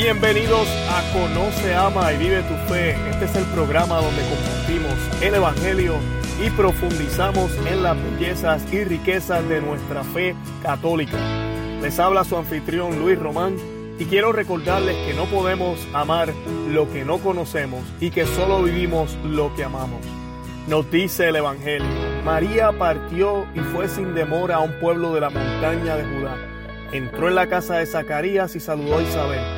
Bienvenidos a Conoce, Ama y Vive tu Fe. Este es el programa donde compartimos el Evangelio y profundizamos en las bellezas y riquezas de nuestra fe católica. Les habla su anfitrión Luis Román y quiero recordarles que no podemos amar lo que no conocemos y que solo vivimos lo que amamos. Nos dice el Evangelio, María partió y fue sin demora a un pueblo de la montaña de Judá. Entró en la casa de Zacarías y saludó a Isabel.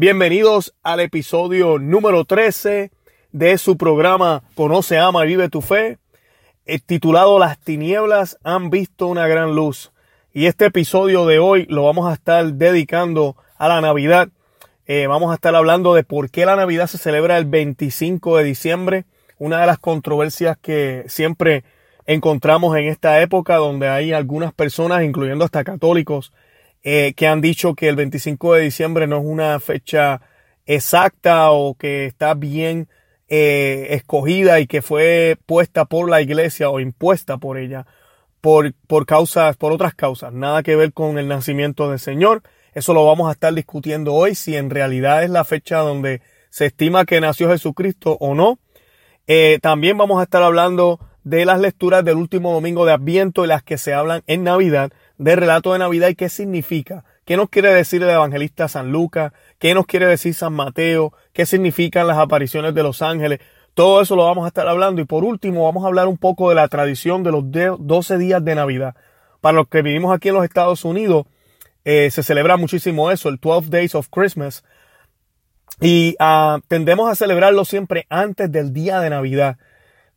Bienvenidos al episodio número 13 de su programa Conoce, Ama y Vive tu Fe, eh, titulado Las tinieblas han visto una gran luz. Y este episodio de hoy lo vamos a estar dedicando a la Navidad. Eh, vamos a estar hablando de por qué la Navidad se celebra el 25 de diciembre una de las controversias que siempre encontramos en esta época donde hay algunas personas, incluyendo hasta católicos, eh, que han dicho que el 25 de diciembre no es una fecha exacta o que está bien eh, escogida y que fue puesta por la iglesia o impuesta por ella por, por causas, por otras causas, nada que ver con el nacimiento del Señor. Eso lo vamos a estar discutiendo hoy, si en realidad es la fecha donde se estima que nació Jesucristo o no. Eh, también vamos a estar hablando de las lecturas del último domingo de Adviento y las que se hablan en Navidad, de relato de Navidad y qué significa. ¿Qué nos quiere decir el evangelista San Lucas? ¿Qué nos quiere decir San Mateo? ¿Qué significan las apariciones de los ángeles? Todo eso lo vamos a estar hablando. Y por último, vamos a hablar un poco de la tradición de los 12 días de Navidad. Para los que vivimos aquí en los Estados Unidos, eh, se celebra muchísimo eso, el 12 Days of Christmas. Y uh, tendemos a celebrarlo siempre antes del día de Navidad,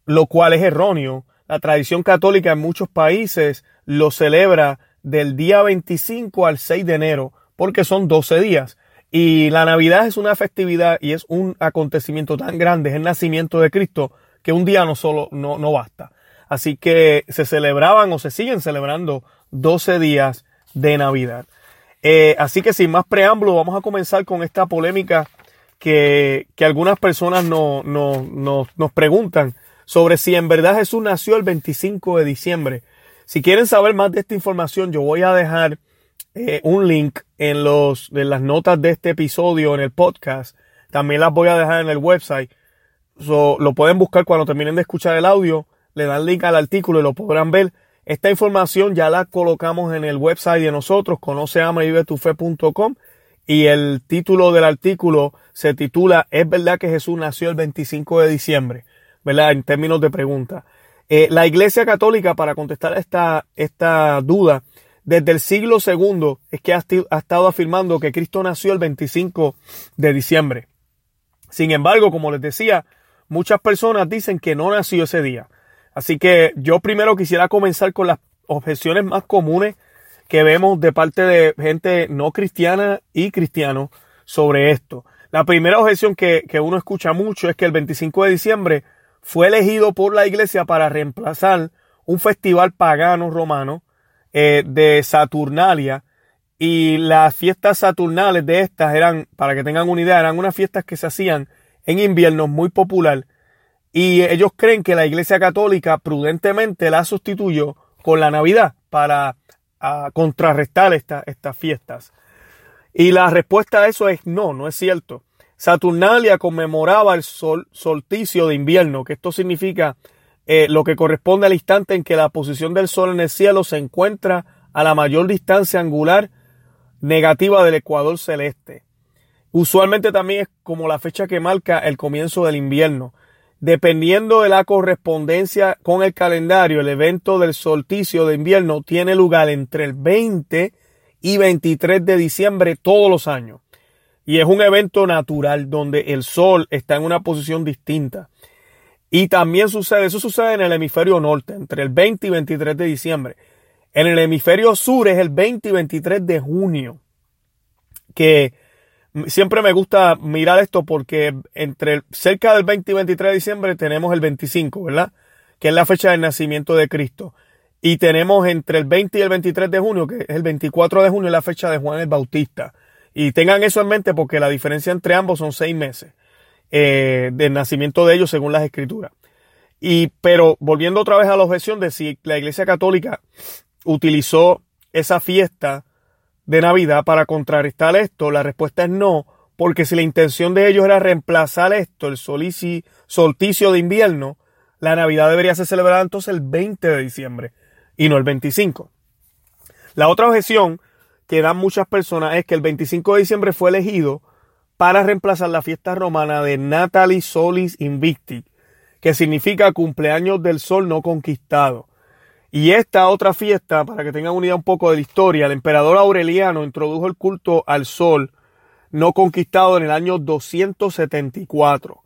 lo cual es erróneo. La tradición católica en muchos países lo celebra del día 25 al 6 de enero, porque son 12 días. Y la Navidad es una festividad y es un acontecimiento tan grande, es el nacimiento de Cristo, que un día no solo no, no basta. Así que se celebraban o se siguen celebrando 12 días de Navidad. Eh, así que sin más preámbulo, vamos a comenzar con esta polémica que, que algunas personas no, no, nos preguntan sobre si en verdad Jesús nació el 25 de diciembre. Si quieren saber más de esta información, yo voy a dejar eh, un link en, los, las notas de este episodio en el podcast. También las voy a dejar en el website. lo pueden buscar cuando terminen de escuchar el audio. Le dan link al artículo y lo podrán ver. Esta información ya la colocamos en el website de nosotros, conoceamavivetufe.com y el título del artículo se titula ¿Es verdad que Jesús nació el 25 de diciembre? ¿Verdad? En términos de pregunta. Eh, la Iglesia Católica, para contestar esta, esta duda, desde el siglo II es que ha, estado afirmando que Cristo nació el 25 de diciembre. Sin embargo, como les decía, muchas personas dicen que no nació ese día. Así que yo primero quisiera comenzar con las objeciones más comunes que vemos de parte de gente no cristiana y cristiano sobre esto. La primera objeción que, uno escucha mucho es que el 25 de diciembre fue elegido por la iglesia para reemplazar un festival pagano romano eh, de Saturnalia y las fiestas saturnales de estas eran, para que tengan una idea, eran unas fiestas que se hacían en invierno muy popular y ellos creen que la iglesia católica prudentemente la sustituyó con la Navidad para a contrarrestar estas fiestas? Y la respuesta a eso es no, no es cierto. Saturnalia conmemoraba el sol, solsticio de invierno, que esto significa eh, lo que corresponde al instante en que la posición del sol en el cielo se encuentra a la mayor distancia angular negativa del ecuador celeste. Usualmente también es como la fecha que marca el comienzo del invierno. Dependiendo de la correspondencia con el calendario, el evento del solsticio de invierno tiene lugar entre el 20 y 23 de diciembre todos los años. Y es un evento natural donde el sol está en una posición distinta. Y también sucede, eso sucede en el hemisferio norte, entre el 20 y 23 de diciembre. En el hemisferio sur es el 20 y 23 de junio, que siempre me gusta mirar esto porque entre cerca del 20 y 23 de diciembre tenemos el 25, ¿verdad? Que es la fecha del nacimiento de Cristo. Y tenemos entre el 20 y el 23 de junio, que es el 24 de junio, la fecha de Juan el Bautista. Y tengan eso en mente porque la diferencia entre ambos son seis meses eh, del nacimiento de ellos según las escrituras. Y, pero volviendo otra vez a la objeción de si la Iglesia Católica utilizó esa fiesta de Navidad para contrarrestar esto, la respuesta es no, porque si la intención de ellos era reemplazar esto, el solsticio de invierno, la Navidad debería ser celebrada entonces el 20 de diciembre y no el 25. La otra objeción que dan muchas personas es que el 25 de diciembre fue elegido para reemplazar la fiesta romana de Natalis Solis Invicti, que significa cumpleaños del sol no conquistado. Y esta otra fiesta, para que tengan unida un poco de la historia, el emperador Aureliano introdujo el culto al sol no conquistado en el año 274.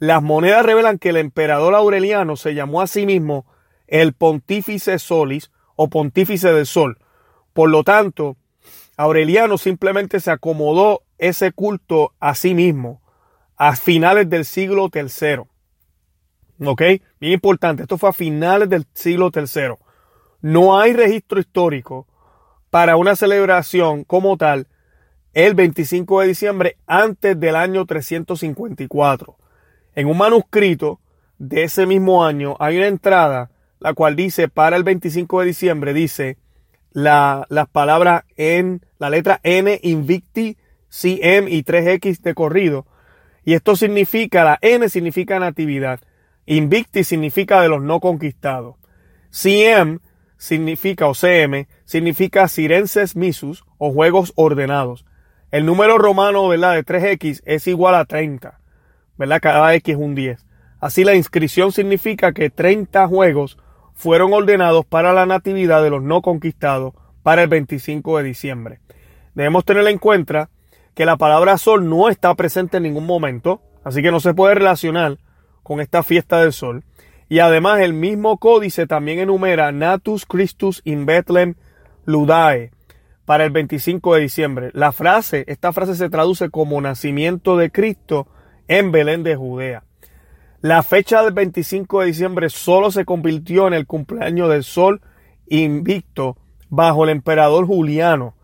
Las monedas revelan que el emperador Aureliano se llamó a sí mismo el Pontífice Solis o Pontífice del Sol. Por lo tanto, Aureliano simplemente se acomodó ese culto a sí mismo a finales del siglo III. ¿Ok? Bien importante, esto fue a finales del siglo III. No hay registro histórico para una celebración como tal el 25 de diciembre antes del año 354. En un manuscrito de ese mismo año hay una entrada la cual dice para el 25 de diciembre, dice la, las palabras en la letra N, Invicti, CM y 3X de corrido. Y esto significa, la N significa natividad. Invicti significa de los no conquistados. CM significa, o CM, significa Sirenses Misus o juegos ordenados. El número romano, ¿verdad? De 3X es igual a 30. ¿Verdad? Cada X es un 10. Así la inscripción significa que 30 juegos fueron ordenados para la natividad de los no conquistados para el 25 de diciembre. Debemos tener en cuenta que la palabra sol no está presente en ningún momento, así que no se puede relacionar con esta fiesta del sol. Y además el mismo códice también enumera Natus Christus in Bethlehem Ludae para el 25 de diciembre. La frase, esta frase se traduce como nacimiento de Cristo en Belén de Judea. La fecha del 25 de diciembre solo se convirtió en el cumpleaños del sol invicto bajo el emperador Juliano.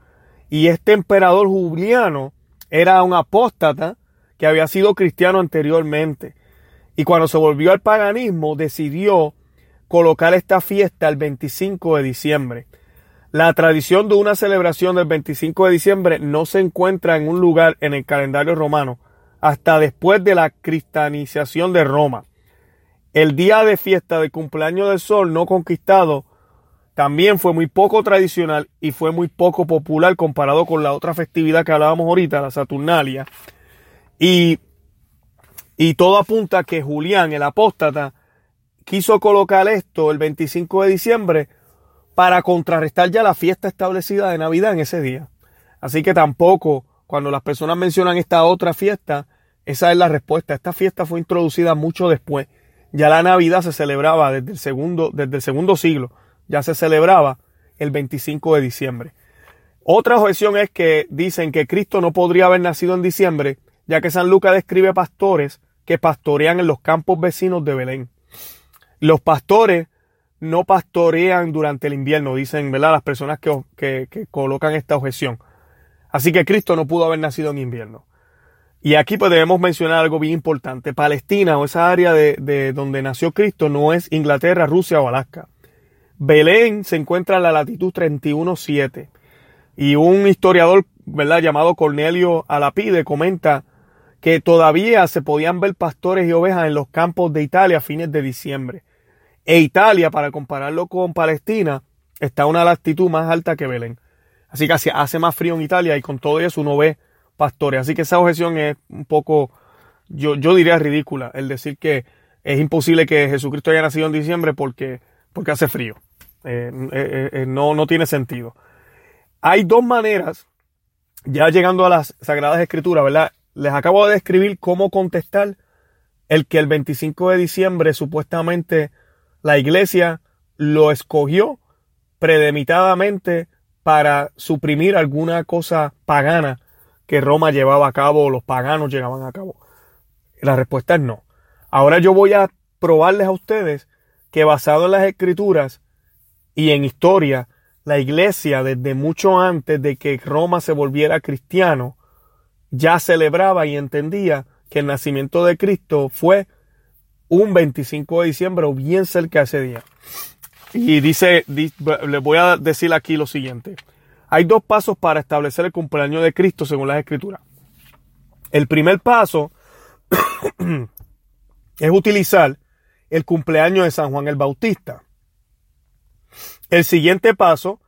Y este emperador Juliano era un apóstata que había sido cristiano anteriormente. Y cuando se volvió al paganismo, decidió colocar esta fiesta el 25 de diciembre. La tradición de una celebración del 25 de diciembre no se encuentra en un lugar en el calendario romano, hasta después de la cristianización de Roma. El día de fiesta de cumpleaños del sol no conquistado también fue muy poco tradicional y fue muy poco popular comparado con la otra festividad que hablábamos ahorita, la Saturnalia. Y, y todo apunta a que Julián, el apóstata, quiso colocar esto el 25 de diciembre para contrarrestar ya la fiesta establecida de Navidad en ese día. Así que tampoco cuando las personas mencionan esta otra fiesta, esa es la respuesta. Esta fiesta fue introducida mucho después. Ya la Navidad se celebraba desde el segundo, desde el segundo siglo. Ya se celebraba el 25 de diciembre. Otra objeción es que dicen que Cristo no podría haber nacido en diciembre, ya que San Lucas describe pastores que pastorean en los campos vecinos de Belén. Los pastores no pastorean durante el invierno, dicen ¿verdad? las personas que, que colocan esta objeción. Así que Cristo no pudo haber nacido en invierno. Y aquí pues debemos mencionar algo bien importante. Palestina o esa área de, donde nació Cristo no es Inglaterra, Rusia o Alaska. Belén se encuentra en la latitud 31.7. Y un historiador, ¿verdad?, llamado Cornelio Alapide comenta que todavía se podían ver pastores y ovejas en los campos de Italia a fines de diciembre. E Italia, para compararlo con Palestina, está a una latitud más alta que Belén. Así que hace más frío en Italia y con todo eso uno ve pastores. Así que esa objeción es un poco, yo, yo diría ridícula, el decir que es imposible que Jesucristo haya nacido en diciembre porque, porque hace frío. Eh, eh, eh, no, no tiene sentido. Hay dos maneras, ya llegando a las Sagradas Escrituras, ¿verdad? Les acabo de describir cómo contestar el que el 25 de diciembre supuestamente la iglesia lo escogió premeditadamente para suprimir alguna cosa pagana que Roma llevaba a cabo o los paganos llevaban a cabo. La respuesta es no. Ahora yo voy a probarles a ustedes que basado en las escrituras y en historia, la iglesia desde mucho antes de que Roma se volviera cristiano, ya celebraba y entendía que el nacimiento de Cristo fue un 25 de diciembre o bien cerca de ese día. Y dice, les voy a decir aquí lo siguiente. Hay dos pasos para establecer el cumpleaños de Cristo según las escrituras. El primer paso es utilizar el cumpleaños de San Juan el Bautista. El siguiente paso,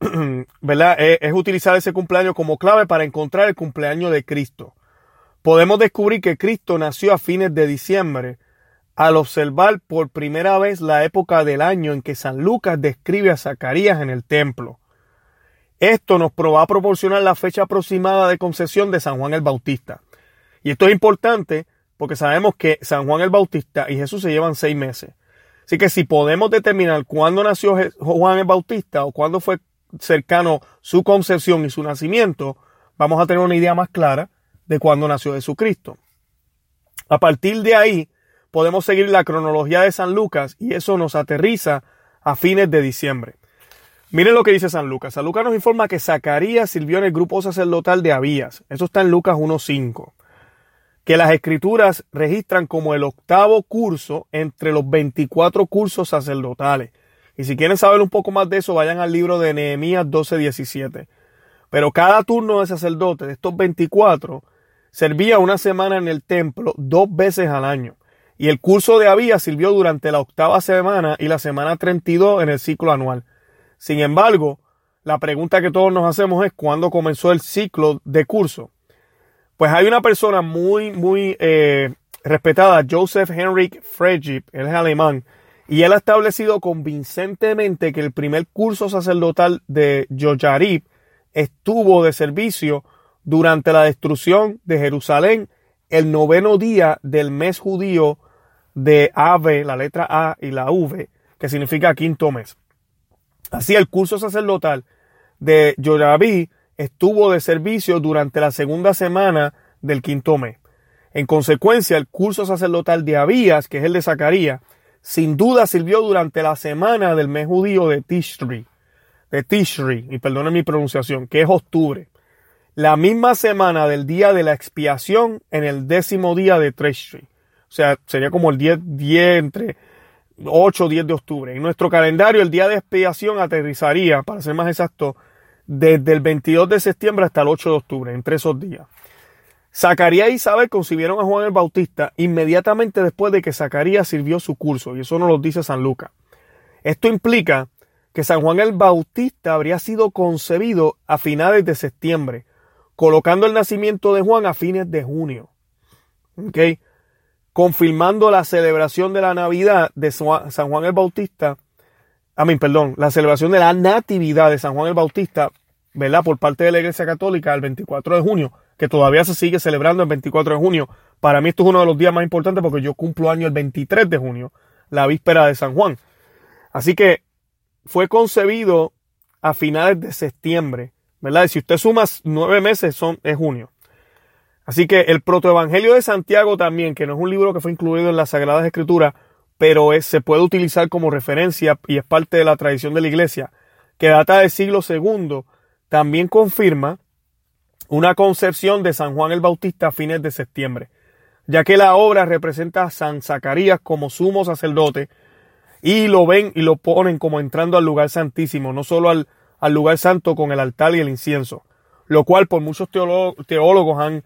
¿verdad? Es, utilizar ese cumpleaños como clave para encontrar el cumpleaños de Cristo. Podemos descubrir que Cristo nació a fines de diciembre al observar por primera vez la época del año en que San Lucas describe a Zacarías en el templo. Esto nos va a proporcionar la fecha aproximada de concesión de San Juan el Bautista. Y esto es importante porque sabemos que San Juan el Bautista y Jesús se llevan seis meses. Así que si podemos determinar cuándo nació Juan el Bautista o cuándo fue cercano su concepción y su nacimiento, vamos a tener una idea más clara de cuándo nació Jesucristo. A partir de ahí, podemos seguir la cronología de San Lucas y eso nos aterriza a fines de diciembre. Miren lo que dice San Lucas. San Lucas nos informa que Zacarías sirvió en el grupo sacerdotal de Abías. Eso está en Lucas 1.5 que las escrituras registran como el octavo curso entre los 24 cursos sacerdotales. Y si quieren saber un poco más de eso, vayan al libro de Nehemías 12:17. Pero cada turno de sacerdote de estos 24 servía una semana en el templo dos veces al año. Y el curso de Abías sirvió durante la octava semana y la semana 32 en el ciclo anual. Sin embargo, la pregunta que todos nos hacemos es cuándo comenzó el ciclo de curso. Pues hay una persona muy, muy eh, respetada, Joseph Henrik Frejip, él es alemán, y él ha establecido convincentemente que el primer curso sacerdotal de Yoyarib estuvo de servicio durante la destrucción de Jerusalén el noveno día del mes judío de Ave, la letra A y la V, que significa quinto mes. Así el curso sacerdotal de Yoyarib estuvo de servicio durante la segunda semana del quinto mes. En consecuencia, el curso sacerdotal de Abías, que es el de Zacarías, sin duda sirvió durante la semana del mes judío de Tishri, de Tishri, y perdonen mi pronunciación, que es octubre. La misma semana del día de la expiación en el décimo día de Tishri. Sea, sería como el 10, 10 entre 8 o 10 de octubre. En nuestro calendario, el día de expiación aterrizaría, para ser más exacto, desde el 22 de septiembre hasta el 8 de octubre, entre esos días. Zacarías y Isabel concibieron a Juan el Bautista inmediatamente después de que Zacarías sirvió su curso, y eso nos lo dice San Lucas. Esto implica que San Juan el Bautista habría sido concebido a finales de septiembre, colocando el nacimiento de Juan a fines de junio. Confirmando la celebración de la Navidad de San Juan el Bautista a mí, perdón, la celebración de la Natividad de San Juan el Bautista, ¿verdad? Por parte de la Iglesia Católica el 24 de junio, que todavía se sigue celebrando el 24 de junio. Para mí esto es uno de los días más importantes porque yo cumplo año el 23 de junio, la víspera de San Juan. Así que fue concebido a finales de septiembre, ¿verdad? Y si usted suma nueve meses, son, es junio. Así que el protoevangelio de Santiago también, que no es un libro que fue incluido en las Sagradas Escrituras, pero se puede utilizar como referencia y es parte de la tradición de la iglesia, que data del siglo II, también confirma una concepción de San Juan el Bautista a fines de septiembre, ya que la obra representa a San Zacarías como sumo sacerdote y lo ven y lo ponen como entrando al lugar santísimo, no solo al, al lugar santo con el altar y el incienso, lo cual por muchos teólogos han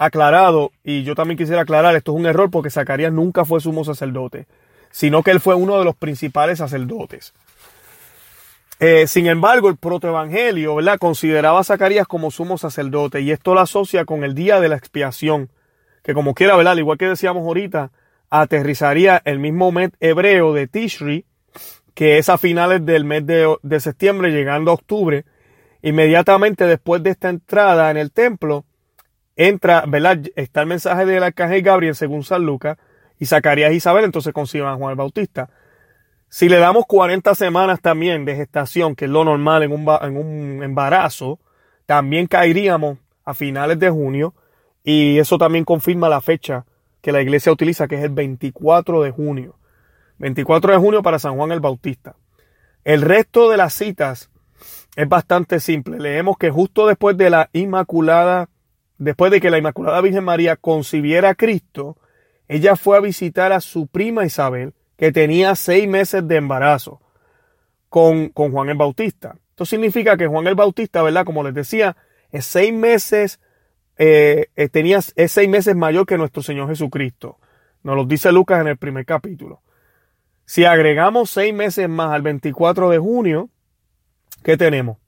aclarado, y yo también quisiera aclarar, esto es un error porque Zacarías nunca fue sumo sacerdote sino que él fue uno de los principales sacerdotes. Eh, sin embargo, el protoevangelio, ¿verdad? Consideraba a Zacarías como sumo sacerdote y esto lo asocia con el día de la expiación, que como quiera, ¿verdad? igual que decíamos ahorita, aterrizaría el mismo mes hebreo de Tishri, que es a finales del mes de, de septiembre, llegando a octubre. Inmediatamente después de esta entrada en el templo, entra, ¿verdad? Está el mensaje del arcángel Gabriel según San Lucas, y Zacarías y Isabel entonces conciben a Juan el Bautista. Si le damos 40 semanas también de gestación, que es lo normal en un, en un embarazo, también caeríamos a finales de junio y eso también confirma la fecha que la iglesia utiliza, que es el 24 de junio. 24 de junio para San Juan el Bautista. El resto de las citas es bastante simple. Leemos que justo después de la Inmaculada, después de que la Inmaculada Virgen María concibiera a Cristo, ella fue a visitar a su prima Isabel, que tenía seis meses de embarazo con, con Juan el Bautista. Esto significa que Juan el Bautista, ¿verdad? Como les decía, es seis meses, eh, eh, tenía, es seis meses mayor que nuestro Señor Jesucristo. Nos lo dice Lucas en el primer capítulo. Si agregamos seis meses más al 24 de junio, ¿qué tenemos?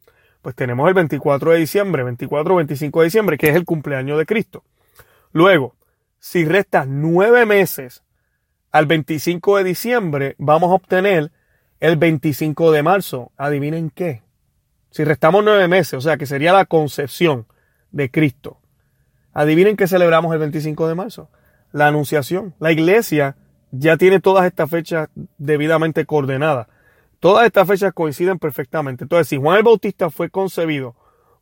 Pues tenemos el 24 de diciembre, 24 o 25 de diciembre, que es el cumpleaños de Cristo. Luego, si restas nueve meses al 25 de diciembre, vamos a obtener el 25 de marzo. Adivinen qué. Si restamos nueve meses, o sea que sería la concepción de Cristo. Adivinen qué celebramos el 25 de marzo. La anunciación. La iglesia ya tiene todas estas fechas debidamente coordenadas. Todas estas fechas coinciden perfectamente. Entonces, si Juan el Bautista fue concebido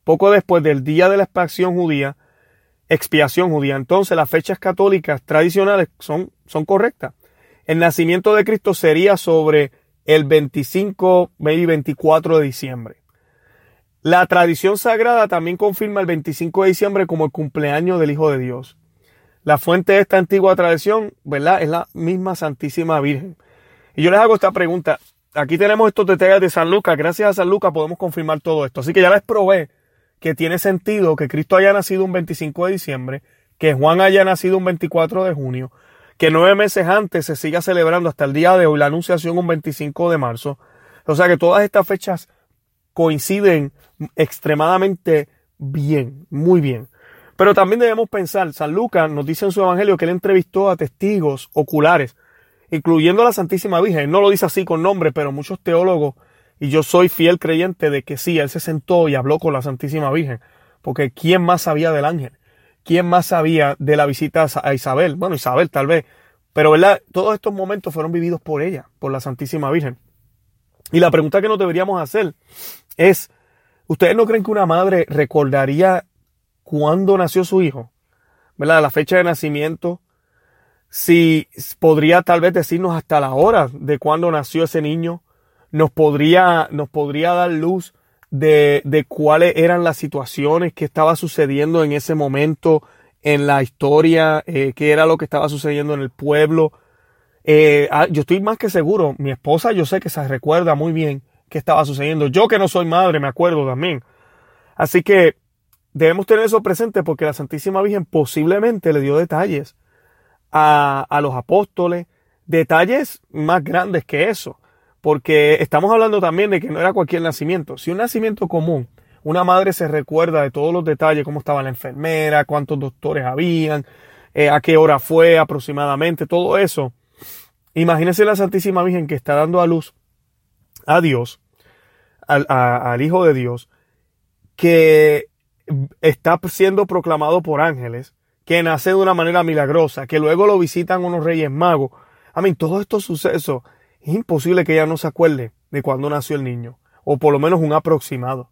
poco después del día de la expiación judía, expiación judía, entonces las fechas católicas tradicionales son, son correctas. El nacimiento de Cristo sería sobre el 25, maybe 24 de diciembre. La tradición sagrada también confirma el 25 de diciembre como el cumpleaños del Hijo de Dios. La fuente de esta antigua tradición, ¿verdad? Es la misma Santísima Virgen. Y yo les hago esta pregunta. Aquí tenemos estos detalles de San Lucas. Gracias a San Lucas podemos confirmar todo esto. Así que ya les probé que tiene sentido que Cristo haya nacido un 25 de diciembre, que Juan haya nacido un 24 de junio, que nueve meses antes se siga celebrando hasta el día de hoy la anunciación un 25 de marzo. O sea que todas estas fechas coinciden extremadamente bien, muy bien. Pero también debemos pensar, San Lucas nos dice en su evangelio que él entrevistó a testigos oculares, incluyendo a la Santísima Virgen. no lo dice así con nombre, pero muchos teólogos, y yo soy fiel creyente de que sí, él se sentó y habló con la Santísima Virgen, porque ¿quién más sabía del ángel? ¿Quién más sabía de la visita a Isabel? Bueno, Isabel tal vez, pero ¿verdad? Todos estos momentos fueron vividos por ella, por la Santísima Virgen. Y la pregunta que nos deberíamos hacer es, ¿ustedes no creen que una madre recordaría cuándo nació su hijo, ¿verdad? La fecha de nacimiento, si podría tal vez decirnos hasta la hora de cuándo nació ese niño, nos podría, nos podría dar luz de, de cuáles eran las situaciones que estaba sucediendo en ese momento en la historia, eh, qué era lo que estaba sucediendo en el pueblo. Eh, ah, yo estoy más que seguro, mi esposa yo sé que se recuerda muy bien qué estaba sucediendo. Yo que no soy madre me acuerdo también. Así que debemos tener eso presente porque la Santísima Virgen posiblemente le dio detalles a, a los apóstoles, detalles más grandes que eso, porque estamos hablando también de que no era cualquier nacimiento. Si un nacimiento común, una madre se recuerda de todos los detalles, cómo estaba la enfermera, cuántos doctores habían, eh, a qué hora fue aproximadamente, todo eso. Imagínense la Santísima Virgen que está dando a luz a Dios, al, al Hijo de Dios, que está siendo proclamado por ángeles, que nace de una manera milagrosa, que luego lo visitan unos reyes magos. A mí, todos estos sucesos, es imposible que ella no se acuerde de cuándo nació el niño, o por lo menos un aproximado.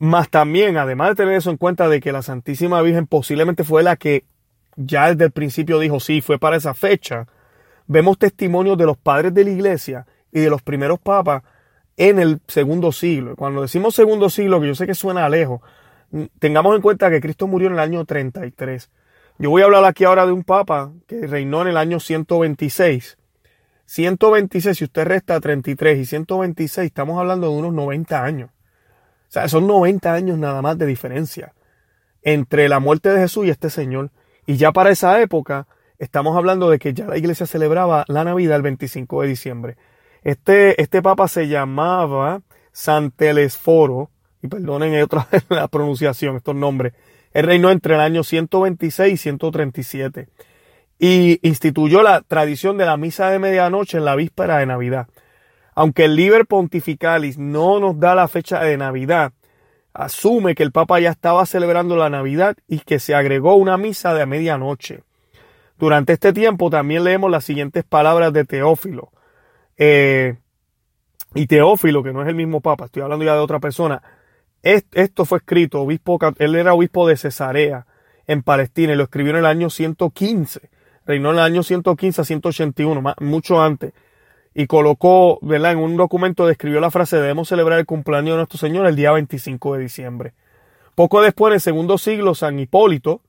Más también, además de tener eso en cuenta de que la Santísima Virgen posiblemente fue la que ya desde el principio dijo sí, fue para esa fecha, vemos testimonios de los padres de la iglesia y de los primeros papas en el segundo siglo. Cuando decimos segundo siglo, que yo sé que suena lejos, tengamos en cuenta que Cristo murió en el año 33. Yo voy a hablar aquí ahora de un papa que reinó en el año 126. 126, si usted resta 33 y 126, estamos hablando de unos 90 años. O sea, son 90 años nada más de diferencia entre la muerte de Jesús y este Señor. Y ya para esa época, estamos hablando de que ya la iglesia celebraba la Navidad el 25 de diciembre. Este, este papa se llamaba Santelesforo, y perdonen otra la pronunciación, estos nombres, él reinó entre el año 126 y 137 y instituyó la tradición de la misa de medianoche en la víspera de Navidad. Aunque el Liber Pontificalis no nos da la fecha de Navidad, asume que el Papa ya estaba celebrando la Navidad y que se agregó una misa de medianoche. Durante este tiempo también leemos las siguientes palabras de Teófilo. Eh, y Teófilo, que no es el mismo Papa, estoy hablando ya de otra persona, Esto fue escrito, obispo, él era obispo de Cesarea, en Palestina, y lo escribió en el año 115. Reinó en el año 115 a 181, mucho antes. Y colocó, ¿verdad? En un documento describió la frase, debemos celebrar el cumpleaños de nuestro Señor el día 25 de diciembre. Poco después, en el segundo siglo, San Hipólito,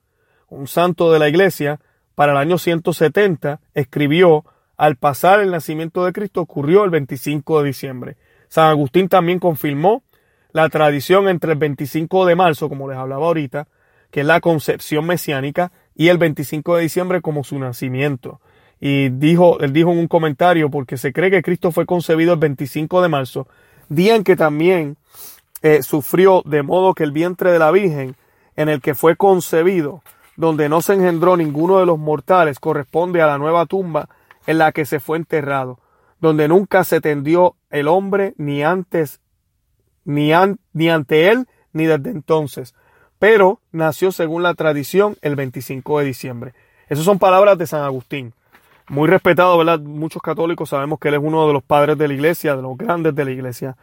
un santo de la iglesia, para el año 170, escribió, al pasar el nacimiento de Cristo ocurrió el 25 de diciembre. San Agustín también confirmó la tradición entre el 25 de marzo, como les hablaba ahorita, que es la concepción mesiánica, y el 25 de diciembre como su nacimiento. Y dijo, él dijo en un comentario, porque se cree que Cristo fue concebido el 25 de marzo, día en que también eh, sufrió de modo que el vientre de la Virgen, en el que fue concebido, donde no se engendró ninguno de los mortales, corresponde a la nueva tumba en la que se fue enterrado, donde nunca se tendió el hombre ni antes, ni, ante él, ni desde entonces, pero nació según la tradición el 25 de diciembre. Esas son palabras de San Agustín. Muy respetado, ¿verdad? Muchos católicos sabemos que él es uno de los padres de la iglesia, de los grandes de la iglesia.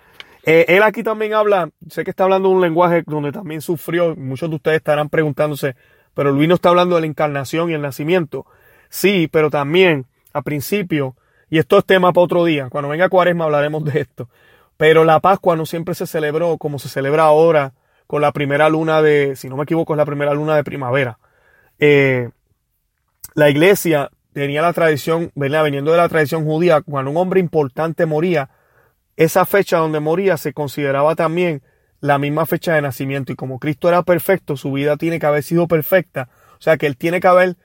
Eh, él aquí también habla, sé que está hablando un lenguaje donde también sufrió, muchos de ustedes estarán preguntándose, pero Luis no está hablando de la encarnación y el nacimiento. Sí, pero también, a principio, y esto es tema para otro día, cuando venga Cuaresma hablaremos de esto, pero la Pascua no siempre se celebró como se celebra ahora, con la primera luna de, si no me equivoco, es la primera luna de primavera. Eh, la iglesia tenía la tradición, venía veniendo de la tradición judía, cuando un hombre importante moría, esa fecha donde moría se consideraba también la misma fecha de nacimiento. Y como Cristo era perfecto, su vida tiene que haber sido perfecta. O sea que él tiene que haber,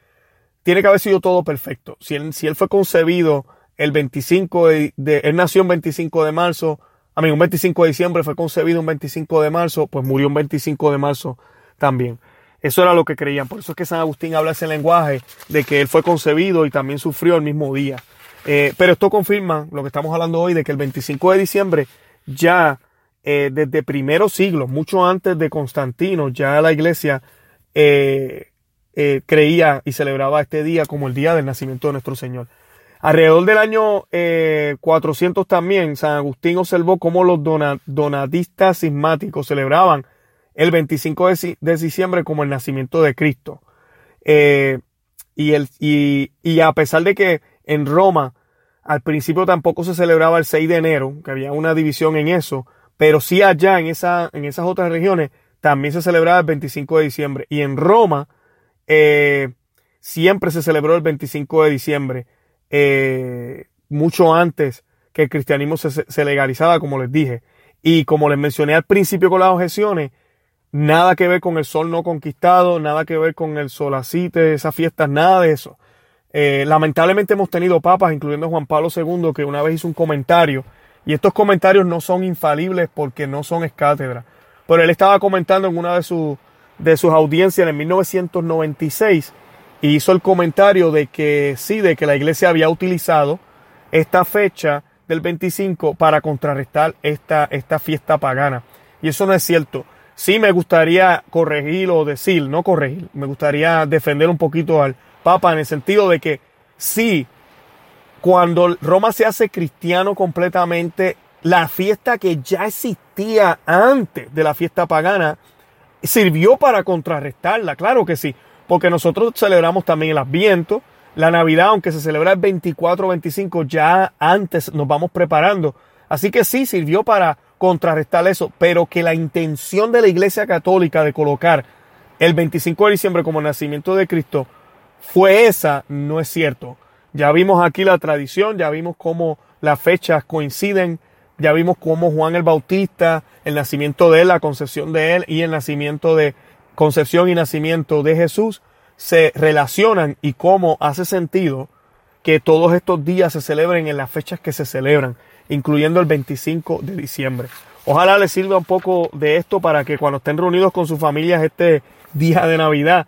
tiene que haber sido todo perfecto. Si él, si él fue concebido el 25 de, él nació el 25 de marzo, a mí un 25 de diciembre fue concebido un 25 de marzo, pues murió un 25 de marzo también. Eso era lo que creían. Por eso es que San Agustín habla ese lenguaje de que él fue concebido y también sufrió el mismo día. Eh, pero esto confirma lo que estamos hablando hoy de que el 25 de diciembre ya eh, desde primeros siglos, mucho antes de Constantino, ya la iglesia eh, creía y celebraba este día como el día del nacimiento de nuestro Señor. Alrededor del año 400 también, San Agustín observó cómo los donatistas sismáticos celebraban el 25 de, diciembre como el nacimiento de Cristo. y, el, y, a pesar de que en Roma al principio tampoco se celebraba el 6 de enero, que había una división en eso, pero sí allá en esas otras regiones también se celebraba el 25 de diciembre. Y en Roma eh, siempre se celebró el 25 de diciembre, eh, mucho antes que el cristianismo se, se, legalizaba, como les dije. Y como les mencioné al principio con las objeciones, nada que ver con el sol no conquistado, nada que ver con el solacite, esas fiestas, nada de eso. Eh, lamentablemente hemos tenido papas, incluyendo Juan Pablo II, que una vez hizo un comentario, y estos comentarios no son infalibles porque no son escátedra. Pero él estaba comentando en una de, de sus audiencias en 1996 y hizo el comentario de que sí, de que la iglesia había utilizado esta fecha del 25 para contrarrestar esta, esta fiesta pagana. Y eso no es cierto. Sí me gustaría corregir o decir, no corregir, me gustaría defender un poquito al, Papa, en el sentido de que sí, cuando Roma se hace cristiano completamente, la fiesta que ya existía antes de la fiesta pagana sirvió para contrarrestarla, claro que sí, porque nosotros celebramos también el Adviento, la Navidad, aunque se celebra el 24 o 25, ya antes nos vamos preparando. Así que sí, sirvió para contrarrestar eso, pero que la intención de la Iglesia Católica de colocar el 25 de diciembre como nacimiento de Cristo fue esa, no es cierto. Ya vimos aquí la tradición, ya vimos cómo las fechas coinciden, ya vimos cómo Juan el Bautista, el nacimiento de él, la concepción de él y el nacimiento de concepción y nacimiento de Jesús se relacionan y cómo hace sentido que todos estos días se celebren en las fechas que se celebran, incluyendo el 25 de diciembre. Ojalá les sirva un poco de esto para que cuando estén reunidos con sus familias este día de Navidad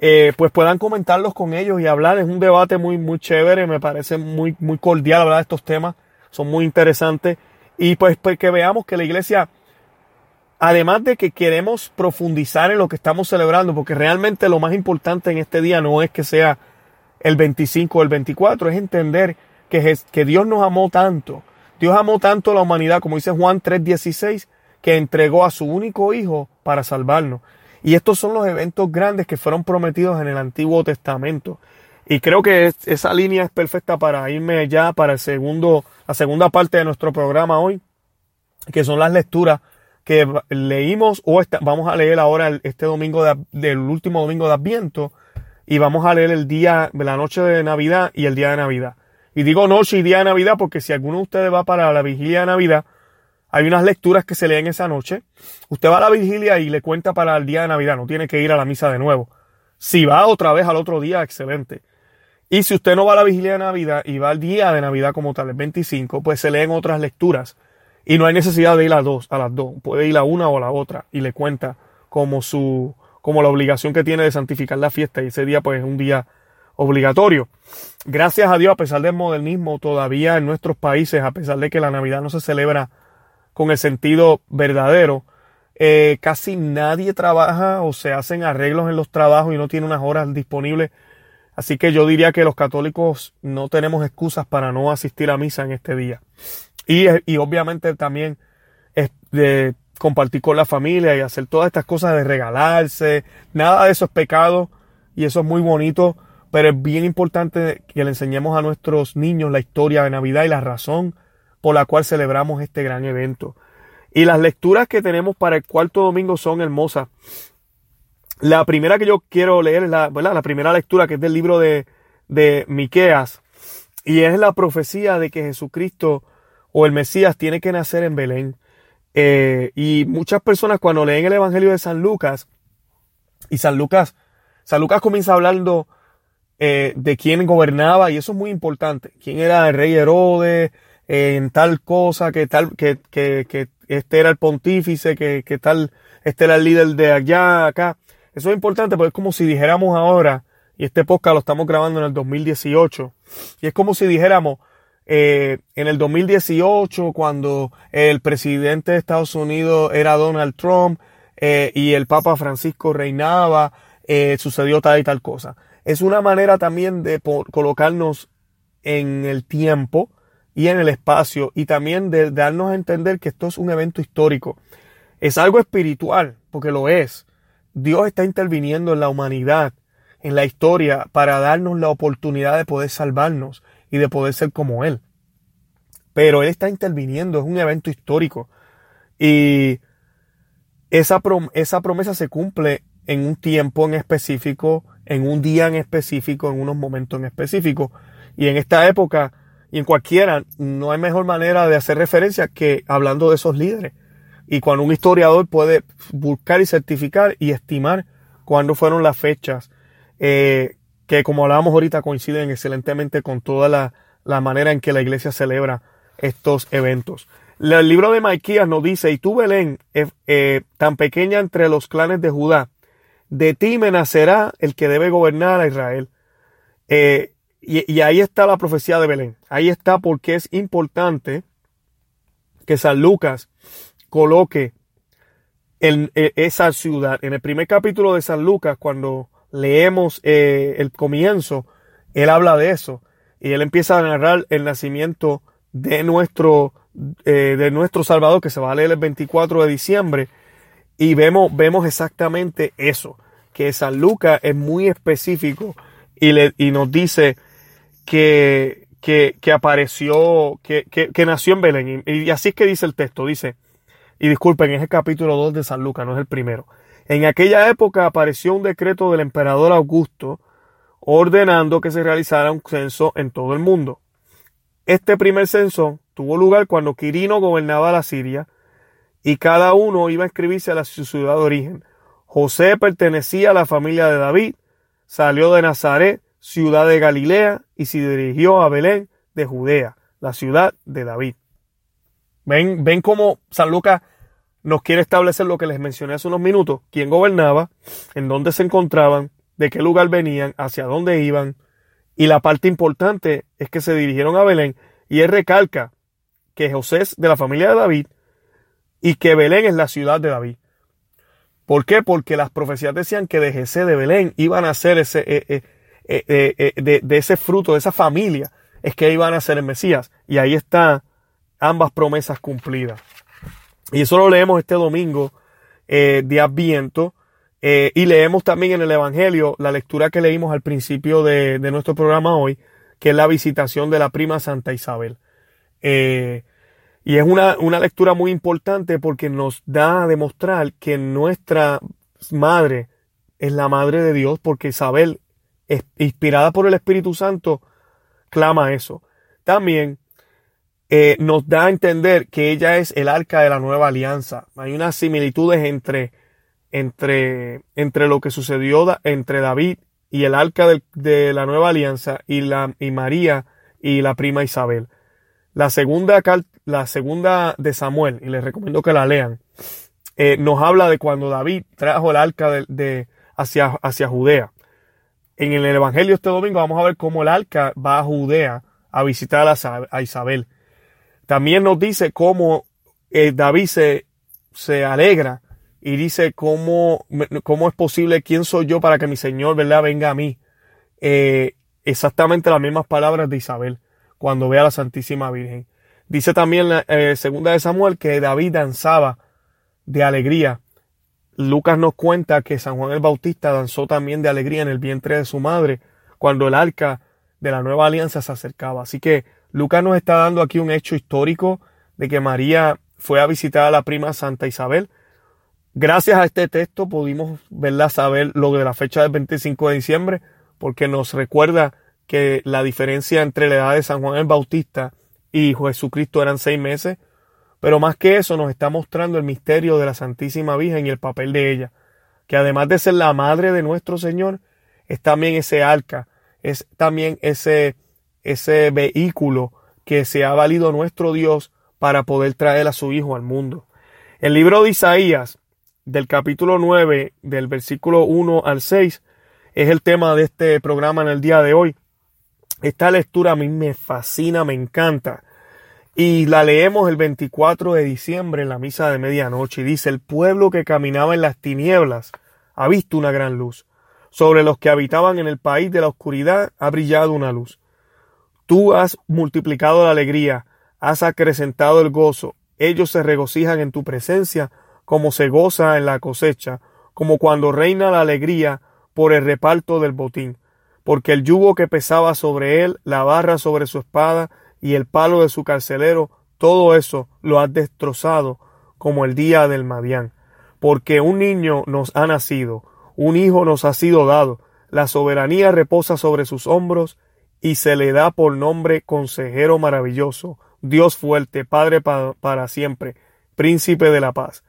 eh, pues puedan comentarlos con ellos y hablar. Es un debate muy, muy chévere, me parece muy, muy cordial hablar de estos temas, son muy interesantes. Y pues, pues que veamos que la iglesia, además de que queremos profundizar en lo que estamos celebrando, porque realmente lo más importante en este día no es que sea el 25 o el 24, es entender que, que Dios nos amó tanto. Dios amó tanto a la humanidad, como dice Juan 3:16, que entregó a su único hijo para salvarnos. Y estos son los eventos grandes que fueron prometidos en el Antiguo Testamento. Y creo que esa línea es perfecta para irme ya para el segundo, la segunda parte de nuestro programa hoy, que son las lecturas que leímos o vamos a leer ahora este domingo del último domingo de Adviento y vamos a leer el día la noche de Navidad y el día de Navidad. Y digo noche y día de Navidad porque si alguno de ustedes va para la vigilia de Navidad, hay unas lecturas que se leen esa noche. Usted va a la vigilia y le cuenta para el día de Navidad, no tiene que ir a la misa de nuevo. Si va otra vez al otro día, excelente. Y si usted no va a la vigilia de Navidad y va al día de Navidad como tal, el 25, pues se leen otras lecturas. Y no hay necesidad de ir a, dos, a las dos. Puede ir a una o a la otra y le cuenta como su, como la obligación que tiene de santificar la fiesta. Y ese día, pues, es un día obligatorio. Gracias a Dios, a pesar del modernismo, todavía en nuestros países, a pesar de que la Navidad no se celebra con el sentido verdadero, eh, casi nadie trabaja o se hacen arreglos en los trabajos y no tiene unas horas disponibles. Así que yo diría que los católicos no tenemos excusas para no asistir a misa en este día. Y, obviamente también es de compartir con la familia y hacer todas estas cosas de regalarse. Nada de eso es pecado y eso es muy bonito, pero es bien importante que le enseñemos a nuestros niños la historia de Navidad y la razón por la cual celebramos este gran evento. Y las lecturas que tenemos para el cuarto domingo son hermosas. La primera que yo quiero leer es la, la primera lectura que es del libro de, de Miqueas. Y es la profecía de que Jesucristo o el Mesías tiene que nacer en Belén. Eh, y muchas personas cuando leen el Evangelio de San Lucas, y San Lucas, San Lucas comienza hablando eh, de quién gobernaba, y eso es muy importante. Quién era el rey Herodes, en tal cosa, que tal, que, que, que este era el pontífice, que, que tal, este era el líder de allá, acá. Eso es importante porque es como si dijéramos ahora, y este podcast lo estamos grabando en el 2018, y es como si dijéramos, eh, en el 2018, cuando el presidente de Estados Unidos era Donald Trump eh, y el Papa Francisco reinaba, eh, sucedió tal y tal cosa. Es una manera también de colocarnos en el tiempo y en el espacio y también de darnos a entender que esto es un evento histórico. Es algo espiritual, porque lo es. Dios está interviniendo en la humanidad, en la historia, para darnos la oportunidad de poder salvarnos y de poder ser como Él. Pero Él está interviniendo, es un evento histórico. Y esa, esa promesa se cumple en un tiempo en específico, en un día en específico, en unos momentos en específico. Y en esta época y en cualquiera, no hay mejor manera de hacer referencia que hablando de esos líderes. Y cuando un historiador puede buscar y certificar y estimar cuándo fueron las fechas, eh, que como hablábamos ahorita coinciden excelentemente con toda la, manera en que la iglesia celebra estos eventos. El libro de Maikías nos dice, y tú Belén, eh, eh, tan pequeña entre los clanes de Judá, de ti me nacerá el que debe gobernar a Israel. Y, ahí está la profecía de Belén. Ahí está porque es importante que San Lucas coloque en, e, esa ciudad. En el primer capítulo de San Lucas, cuando leemos eh, el comienzo, él habla de eso. Y él empieza a narrar el nacimiento de nuestro, eh, de nuestro Salvador, que se va a leer el 24 de diciembre. Y vemos, vemos exactamente eso, que San Lucas es muy específico y, le, y nos dice que, que, que apareció, que, que, nació en Belén. Y, así es que dice el texto, dice, y disculpen, es el capítulo 2 de San Lucas, no es el primero. En aquella época apareció un decreto del emperador Augusto ordenando que se realizara un censo en todo el mundo. Este primer censo tuvo lugar cuando Quirino gobernaba la Siria y cada uno iba a inscribirse a la ciudad de origen. José pertenecía a la familia de David, salió de Nazaret, ciudad de Galilea, y se dirigió a Belén de Judea, la ciudad de David. Ven, ven cómo San Lucas nos quiere establecer lo que les mencioné hace unos minutos, quién gobernaba, en dónde se encontraban, de qué lugar venían, hacia dónde iban, y la parte importante es que se dirigieron a Belén, y él recalca que José es de la familia de David y que Belén es la ciudad de David. ¿Por qué? Porque las profecías decían que de Jesé de Belén iban a ser ese, eh, eh, eh, eh, de, ese fruto, de esa familia, es que iban a ser el Mesías. Y ahí están ambas promesas cumplidas. Y eso lo leemos este domingo eh, de Adviento. Eh, y leemos también en el Evangelio la lectura que leímos al principio de, nuestro programa hoy, que es la visitación de la prima Santa Isabel. Eh, y es una, una, lectura muy importante porque nos da a demostrar que nuestra madre es la madre de Dios, porque Isabel, inspirada por el Espíritu Santo, clama eso. También eh, nos da a entender que ella es el arca de la nueva alianza. Hay unas similitudes entre, entre, entre lo que sucedió entre David y el arca de la nueva alianza y, la, y María y la prima Isabel. La segunda, de Samuel, y les recomiendo que la lean, eh, nos habla de cuando David trajo el arca de, hacia, hacia Judea. En el Evangelio este domingo vamos a ver cómo el arca va a Judea a visitar a Isabel. También nos dice cómo eh, David se, se, alegra y dice cómo, cómo, es posible, quién soy yo para que mi Señor, venga a mí. Eh, exactamente las mismas palabras de Isabel cuando ve a la Santísima Virgen. Dice también la eh, segunda de Samuel que David danzaba de alegría. Lucas nos cuenta que San Juan el Bautista danzó también de alegría en el vientre de su madre cuando el arca de la nueva alianza se acercaba. Así que Lucas nos está dando aquí un hecho histórico de que María fue a visitar a la prima Santa Isabel. Gracias a este texto pudimos verla saber lo de la fecha del 25 de diciembre, porque nos recuerda que la diferencia entre la edad de San Juan el Bautista y Jesucristo eran seis meses. Pero más que eso nos está mostrando el misterio de la Santísima Virgen y el papel de ella, que además de ser la madre de nuestro Señor, es también ese arca, es también ese ese vehículo que se ha valido nuestro Dios para poder traer a su Hijo al mundo. El libro de Isaías, del capítulo 9, del versículo 1 al 6, es el tema de este programa en el día de hoy. Esta lectura a mí me fascina, me encanta. Y la leemos el 24 de diciembre en la misa de medianoche. Dice, el pueblo que caminaba en las tinieblas ha visto una gran luz. Sobre los que habitaban en el país de la oscuridad ha brillado una luz. Tú has multiplicado la alegría, has acrecentado el gozo. Ellos se regocijan en tu presencia, como se goza en la cosecha, como cuando reina la alegría por el reparto del botín. Porque el yugo que pesaba sobre él, la barra sobre su espada y el palo de su carcelero, todo eso lo has destrozado como el día del Madián. Porque un niño nos ha nacido, un hijo nos ha sido dado, la soberanía reposa sobre sus hombros, y se le da por nombre Consejero maravilloso, Dios fuerte, Padre para siempre, Príncipe de la paz.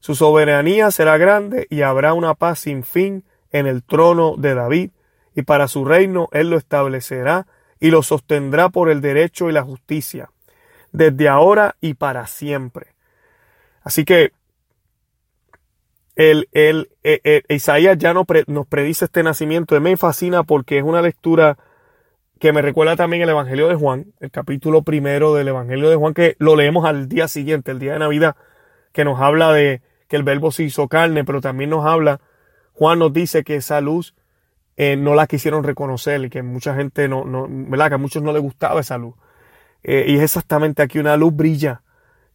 Su soberanía será grande y habrá una paz sin fin en el trono de David, y para su reino él lo establecerá y lo sostendrá por el derecho y la justicia, desde ahora y para siempre. Así que el, el, e, e, Isaías ya no nos predice este nacimiento. Me fascina porque es una lectura que me recuerda también el Evangelio de Juan, el capítulo primero del Evangelio de Juan, que lo leemos al día siguiente, el día de Navidad, que nos habla de que el verbo se hizo carne, pero también nos habla, Juan nos dice que esa luz eh, no la quisieron reconocer y que mucha gente no, no, ¿verdad? Que a muchos no les gustaba esa luz. Eh, y es exactamente aquí, una luz brilla,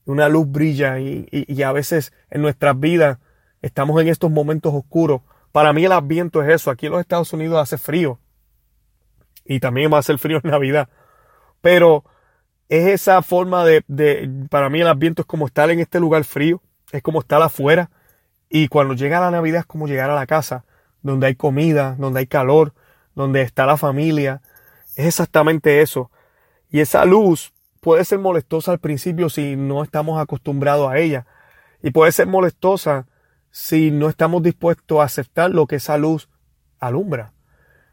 una luz brilla y, y a veces en nuestras vidas estamos en estos momentos oscuros. Para mí el adviento es eso, aquí en los Estados Unidos hace frío y también va a ser frío en Navidad. Pero es esa forma de, de, para mí el ambiente es como estar en este lugar frío, es como estar afuera. Y cuando llega la Navidad es como llegar a la casa, donde hay comida, donde hay calor, donde está la familia. Es exactamente eso. Y esa luz puede ser molestosa al principio si no estamos acostumbrados a ella. Y puede ser molestosa si no estamos dispuestos a aceptar lo que esa luz alumbra.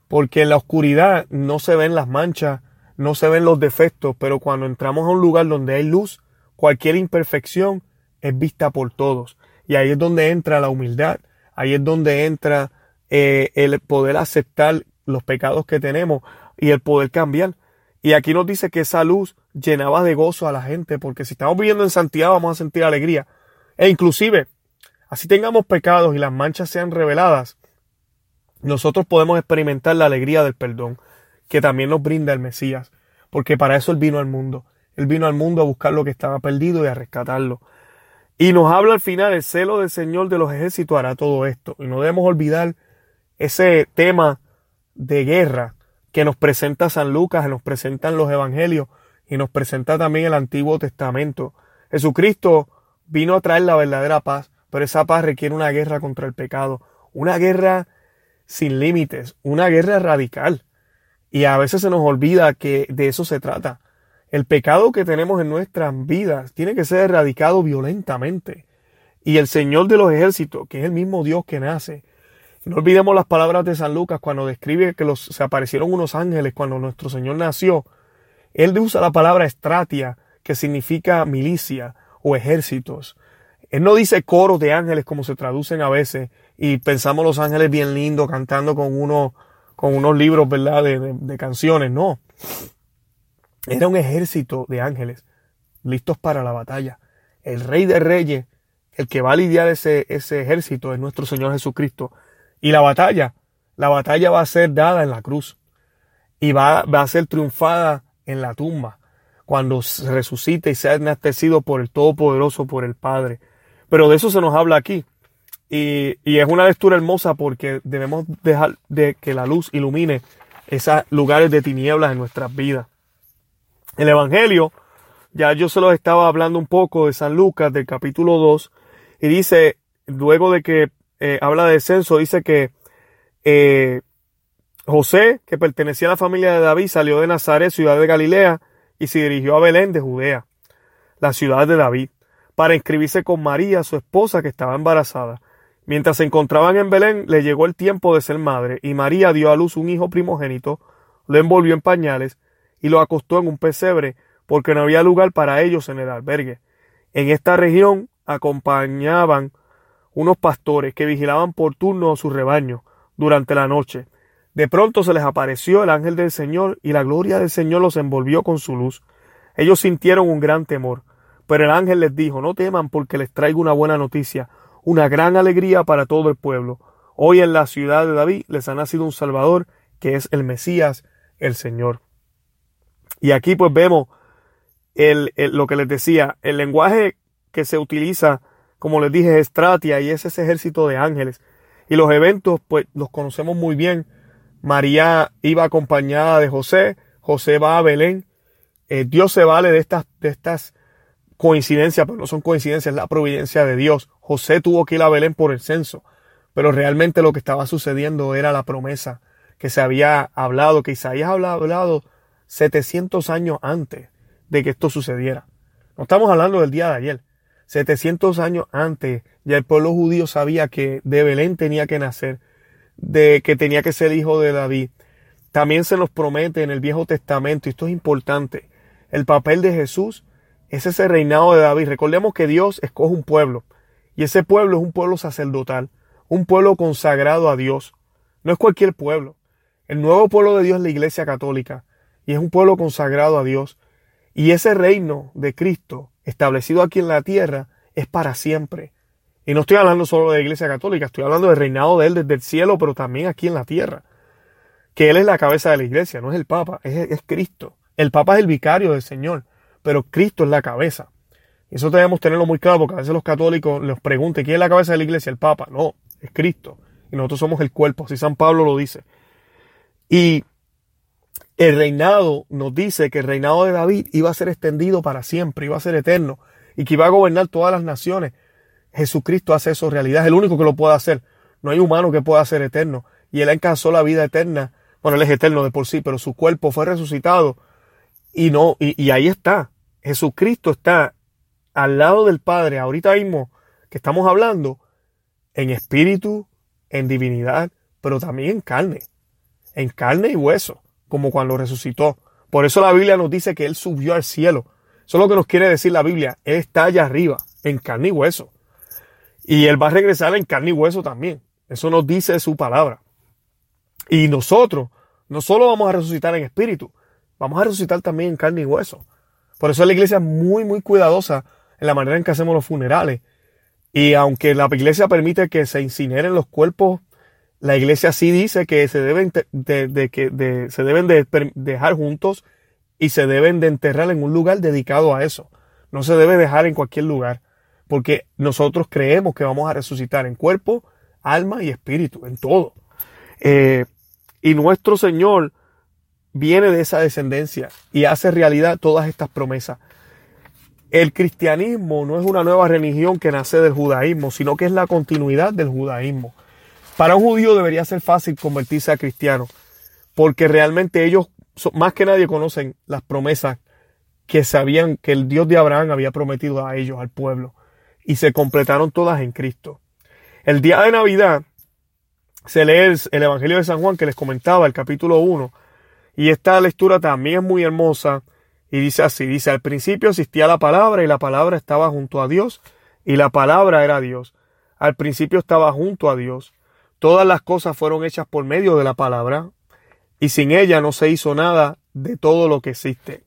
Porque en la oscuridad no se ven las manchas, no se ven los defectos, pero cuando entramos a un lugar donde hay luz, cualquier imperfección es vista por todos. Y ahí es donde entra la humildad, ahí es donde entra eh, el poder aceptar los pecados que tenemos y el poder cambiar. Y aquí nos dice que esa luz llenaba de gozo a la gente, porque si estamos viviendo en santidad vamos a sentir alegría. E inclusive, así tengamos pecados y las manchas sean reveladas, nosotros podemos experimentar la alegría del perdón que también nos brinda el Mesías, porque para eso Él vino al mundo. Él vino al mundo a buscar lo que estaba perdido y a rescatarlo. Y nos habla al final, el celo del Señor de los ejércitos hará todo esto. Y no debemos olvidar ese tema de guerra que nos presenta San Lucas, que nos presentan los evangelios y nos presenta también el Antiguo Testamento. Jesucristo vino a traer la verdadera paz, pero esa paz requiere una guerra contra el pecado, una guerra sin límites, una guerra radical. Y a veces se nos olvida que de eso se trata. El pecado que tenemos en nuestras vidas tiene que ser erradicado violentamente. Y el Señor de los ejércitos, que es el mismo Dios que nace, no olvidemos las palabras de San Lucas cuando describe que los, se aparecieron unos ángeles cuando nuestro Señor nació. Él usa la palabra estratia, que significa milicia o ejércitos. Él no dice coros de ángeles como se traducen a veces y pensamos los ángeles bien lindos cantando con, uno, con unos libros, ¿verdad? De, canciones. No. Era un ejército de ángeles listos para la batalla. El rey de reyes, el que va a lidiar ese, ese ejército es nuestro Señor Jesucristo. Y la batalla, la batalla va a ser dada en la cruz y va, va a ser triunfada en la tumba cuando resucite y sea enaltecido por el Todopoderoso, por el Padre. Pero de eso se nos habla aquí. Y, es una lectura hermosa porque debemos dejar de que la luz ilumine esos lugares de tinieblas en nuestras vidas. El Evangelio, ya yo se los estaba hablando un poco de San Lucas, del capítulo 2, y dice, luego de que eh, habla de censo, dice que eh, José, que pertenecía a la familia de David, salió de Nazaret, ciudad de Galilea, y se dirigió a Belén de Judea, la ciudad de David, para inscribirse con María, su esposa, que estaba embarazada. Mientras se encontraban en Belén, le llegó el tiempo de ser madre, y María dio a luz un hijo primogénito, lo envolvió en pañales y lo acostó en un pesebre, porque no había lugar para ellos en el albergue. En esta región acompañaban unos pastores que vigilaban por turno su rebaño durante la noche. De pronto se les apareció el ángel del Señor y la gloria del Señor los envolvió con su luz. Ellos sintieron un gran temor, pero el ángel les dijo, no teman porque les traigo una buena noticia, una gran alegría para todo el pueblo. Hoy en la ciudad de David les ha nacido un Salvador, que es el Mesías, el Señor. Y aquí pues vemos el, lo que les decía, el lenguaje que se utiliza, como les dije, es Stratia y es ese ejército de ángeles. Y los eventos pues los conocemos muy bien María iba acompañada de José, José va a Belén. Eh, Dios se vale de estas, de estas coincidencias, pero no son coincidencias, es la providencia de Dios. José tuvo que ir a Belén por el censo, pero realmente lo que estaba sucediendo era la promesa que se había hablado, que Isaías había hablado 700 años antes de que esto sucediera. No estamos hablando del día de ayer. 700 años antes ya el pueblo judío sabía que de Belén tenía que nacer de que tenía que ser hijo de David. También se nos promete en el Viejo Testamento, y esto es importante, el papel de Jesús es ese reinado de David. Recordemos que Dios escoge un pueblo, y ese pueblo es un pueblo sacerdotal, un pueblo consagrado a Dios. No es cualquier pueblo. El nuevo pueblo de Dios es la Iglesia Católica, y es un pueblo consagrado a Dios. Y ese reino de Cristo, establecido aquí en la tierra, es para siempre. Y no estoy hablando solo de la Iglesia Católica, estoy hablando del reinado de Él desde el cielo, pero también aquí en la tierra. Que Él es la cabeza de la Iglesia, no es el Papa, es, Cristo. El Papa es el vicario del Señor, pero Cristo es la cabeza. Eso debemos tenerlo muy claro, porque a veces los católicos les preguntan, ¿quién es la cabeza de la Iglesia? El Papa. No, es Cristo. Y nosotros somos el cuerpo, así San Pablo lo dice. Y el reinado nos dice que el reinado de David iba a ser extendido para siempre, iba a ser eterno, y que iba a gobernar todas las naciones. Jesucristo hace eso realidad, es el único que lo puede hacer. No hay humano que pueda ser eterno. Y Él alcanzó la vida eterna. Bueno, Él es eterno de por sí, pero su cuerpo fue resucitado. Y no, y ahí está. Jesucristo está al lado del Padre, ahorita mismo que estamos hablando, en espíritu, en divinidad, pero también en carne. En carne y hueso, como cuando resucitó. Por eso la Biblia nos dice que Él subió al cielo. Eso es lo que nos quiere decir la Biblia. Él está allá arriba, en carne y hueso. Y Él va a regresar en carne y hueso también. Eso nos dice su palabra. Y nosotros no solo vamos a resucitar en espíritu, vamos a resucitar también en carne y hueso. Por eso la iglesia es muy, muy cuidadosa en la manera en que hacemos los funerales. Y aunque la iglesia permite que se incineren los cuerpos, la iglesia sí dice que se deben de, que se deben de dejar juntos y se deben de enterrar en un lugar dedicado a eso. No se debe dejar en cualquier lugar porque nosotros creemos que vamos a resucitar en cuerpo, alma y espíritu, en todo. Eh, y nuestro Señor viene de esa descendencia y hace realidad todas estas promesas. El cristianismo no es una nueva religión que nace del judaísmo, sino que es la continuidad del judaísmo. Para un judío debería ser fácil convertirse a cristiano, porque realmente ellos más que nadie conocen las promesas que sabían que el Dios de Abraham había prometido a ellos, al pueblo, y se completaron todas en Cristo. El día de Navidad se lee el, Evangelio de San Juan que les comentaba, el capítulo 1, y esta lectura también es muy hermosa, y dice así, dice, al principio existía la palabra y la palabra estaba junto a Dios, y la palabra era Dios. Al principio estaba junto a Dios. Todas las cosas fueron hechas por medio de la palabra, y sin ella no se hizo nada de todo lo que existe.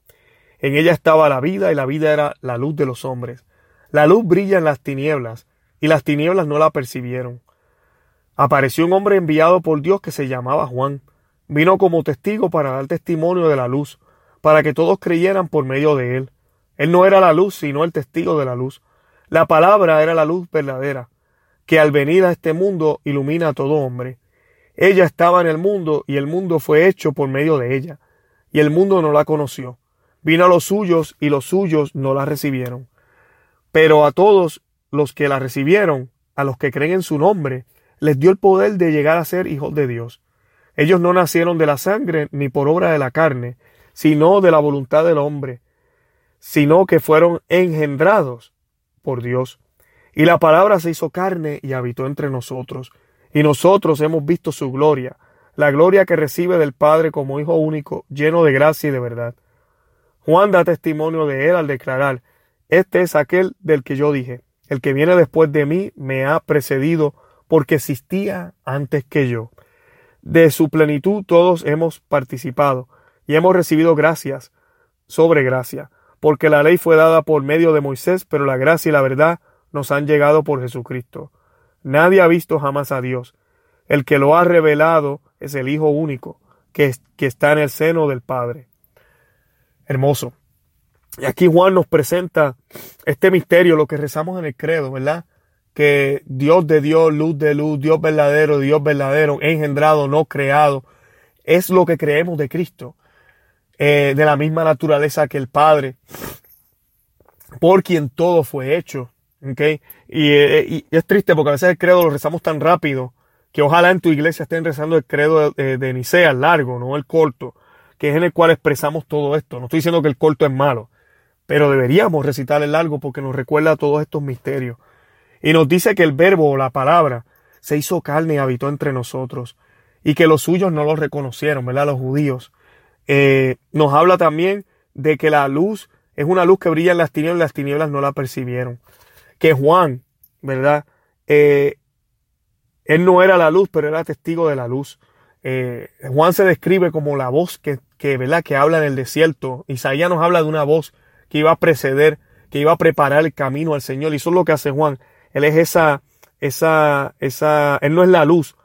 En ella estaba la vida, y la vida era la luz de los hombres. La luz brilla en las tinieblas, y las tinieblas no la percibieron. Apareció un hombre enviado por Dios que se llamaba Juan. Vino como testigo para dar testimonio de la luz, para que todos creyeran por medio de él. Él no era la luz, sino el testigo de la luz. La palabra era la luz verdadera que al venir a este mundo ilumina a todo hombre. Ella estaba en el mundo y el mundo fue hecho por medio de ella, y el mundo no la conoció. Vino a los suyos y los suyos no la recibieron. Pero a todos los que la recibieron, a los que creen en su nombre, les dio el poder de llegar a ser hijos de Dios. Ellos no nacieron de la sangre ni por obra de la carne, sino de la voluntad del hombre, sino que fueron engendrados por Dios. Y la palabra se hizo carne y habitó entre nosotros. Y nosotros hemos visto su gloria, la gloria que recibe del Padre como Hijo único, lleno de gracia y de verdad. Juan da testimonio de él al declarar, Este es aquel del que yo dije, el que viene después de mí me ha precedido porque existía antes que yo. De su plenitud todos hemos participado y hemos recibido gracias sobre gracia, porque la ley fue dada por medio de Moisés, pero la gracia y la verdad nos han llegado por Jesucristo. Nadie ha visto jamás a Dios. El que lo ha revelado es el Hijo único, que, que está en el seno del Padre. Hermoso. Y aquí Juan nos presenta este misterio, lo que rezamos en el credo, ¿verdad? Que Dios de Dios, luz de luz, Dios verdadero, Dios verdadero, engendrado, no creado, es lo que creemos de Cristo, eh, de la misma naturaleza que el Padre, por quien todo fue hecho. Eh, y, es triste porque a veces el credo lo rezamos tan rápido que ojalá en tu iglesia estén rezando el credo de, de, Nicea, el largo, no el corto, que es en el cual expresamos todo esto. No estoy diciendo que el corto es malo, pero deberíamos recitar el largo porque nos recuerda todos estos misterios. Y nos dice que el verbo o la palabra se hizo carne y habitó entre nosotros y que los suyos no lo reconocieron, ¿verdad? Los judíos. Eh, nos habla también de que la luz es una luz que brilla en las tinieblas y las tinieblas no la percibieron que Juan, ¿verdad? Eh, él no era la luz, pero era testigo de la luz. Eh, Juan se describe como la voz que, que, ¿verdad? que habla en el desierto. Isaías nos habla de una voz que iba a preceder, que iba a preparar el camino al Señor. Y eso es lo que hace Juan. Él es esa, esa, esa, él no es la luz,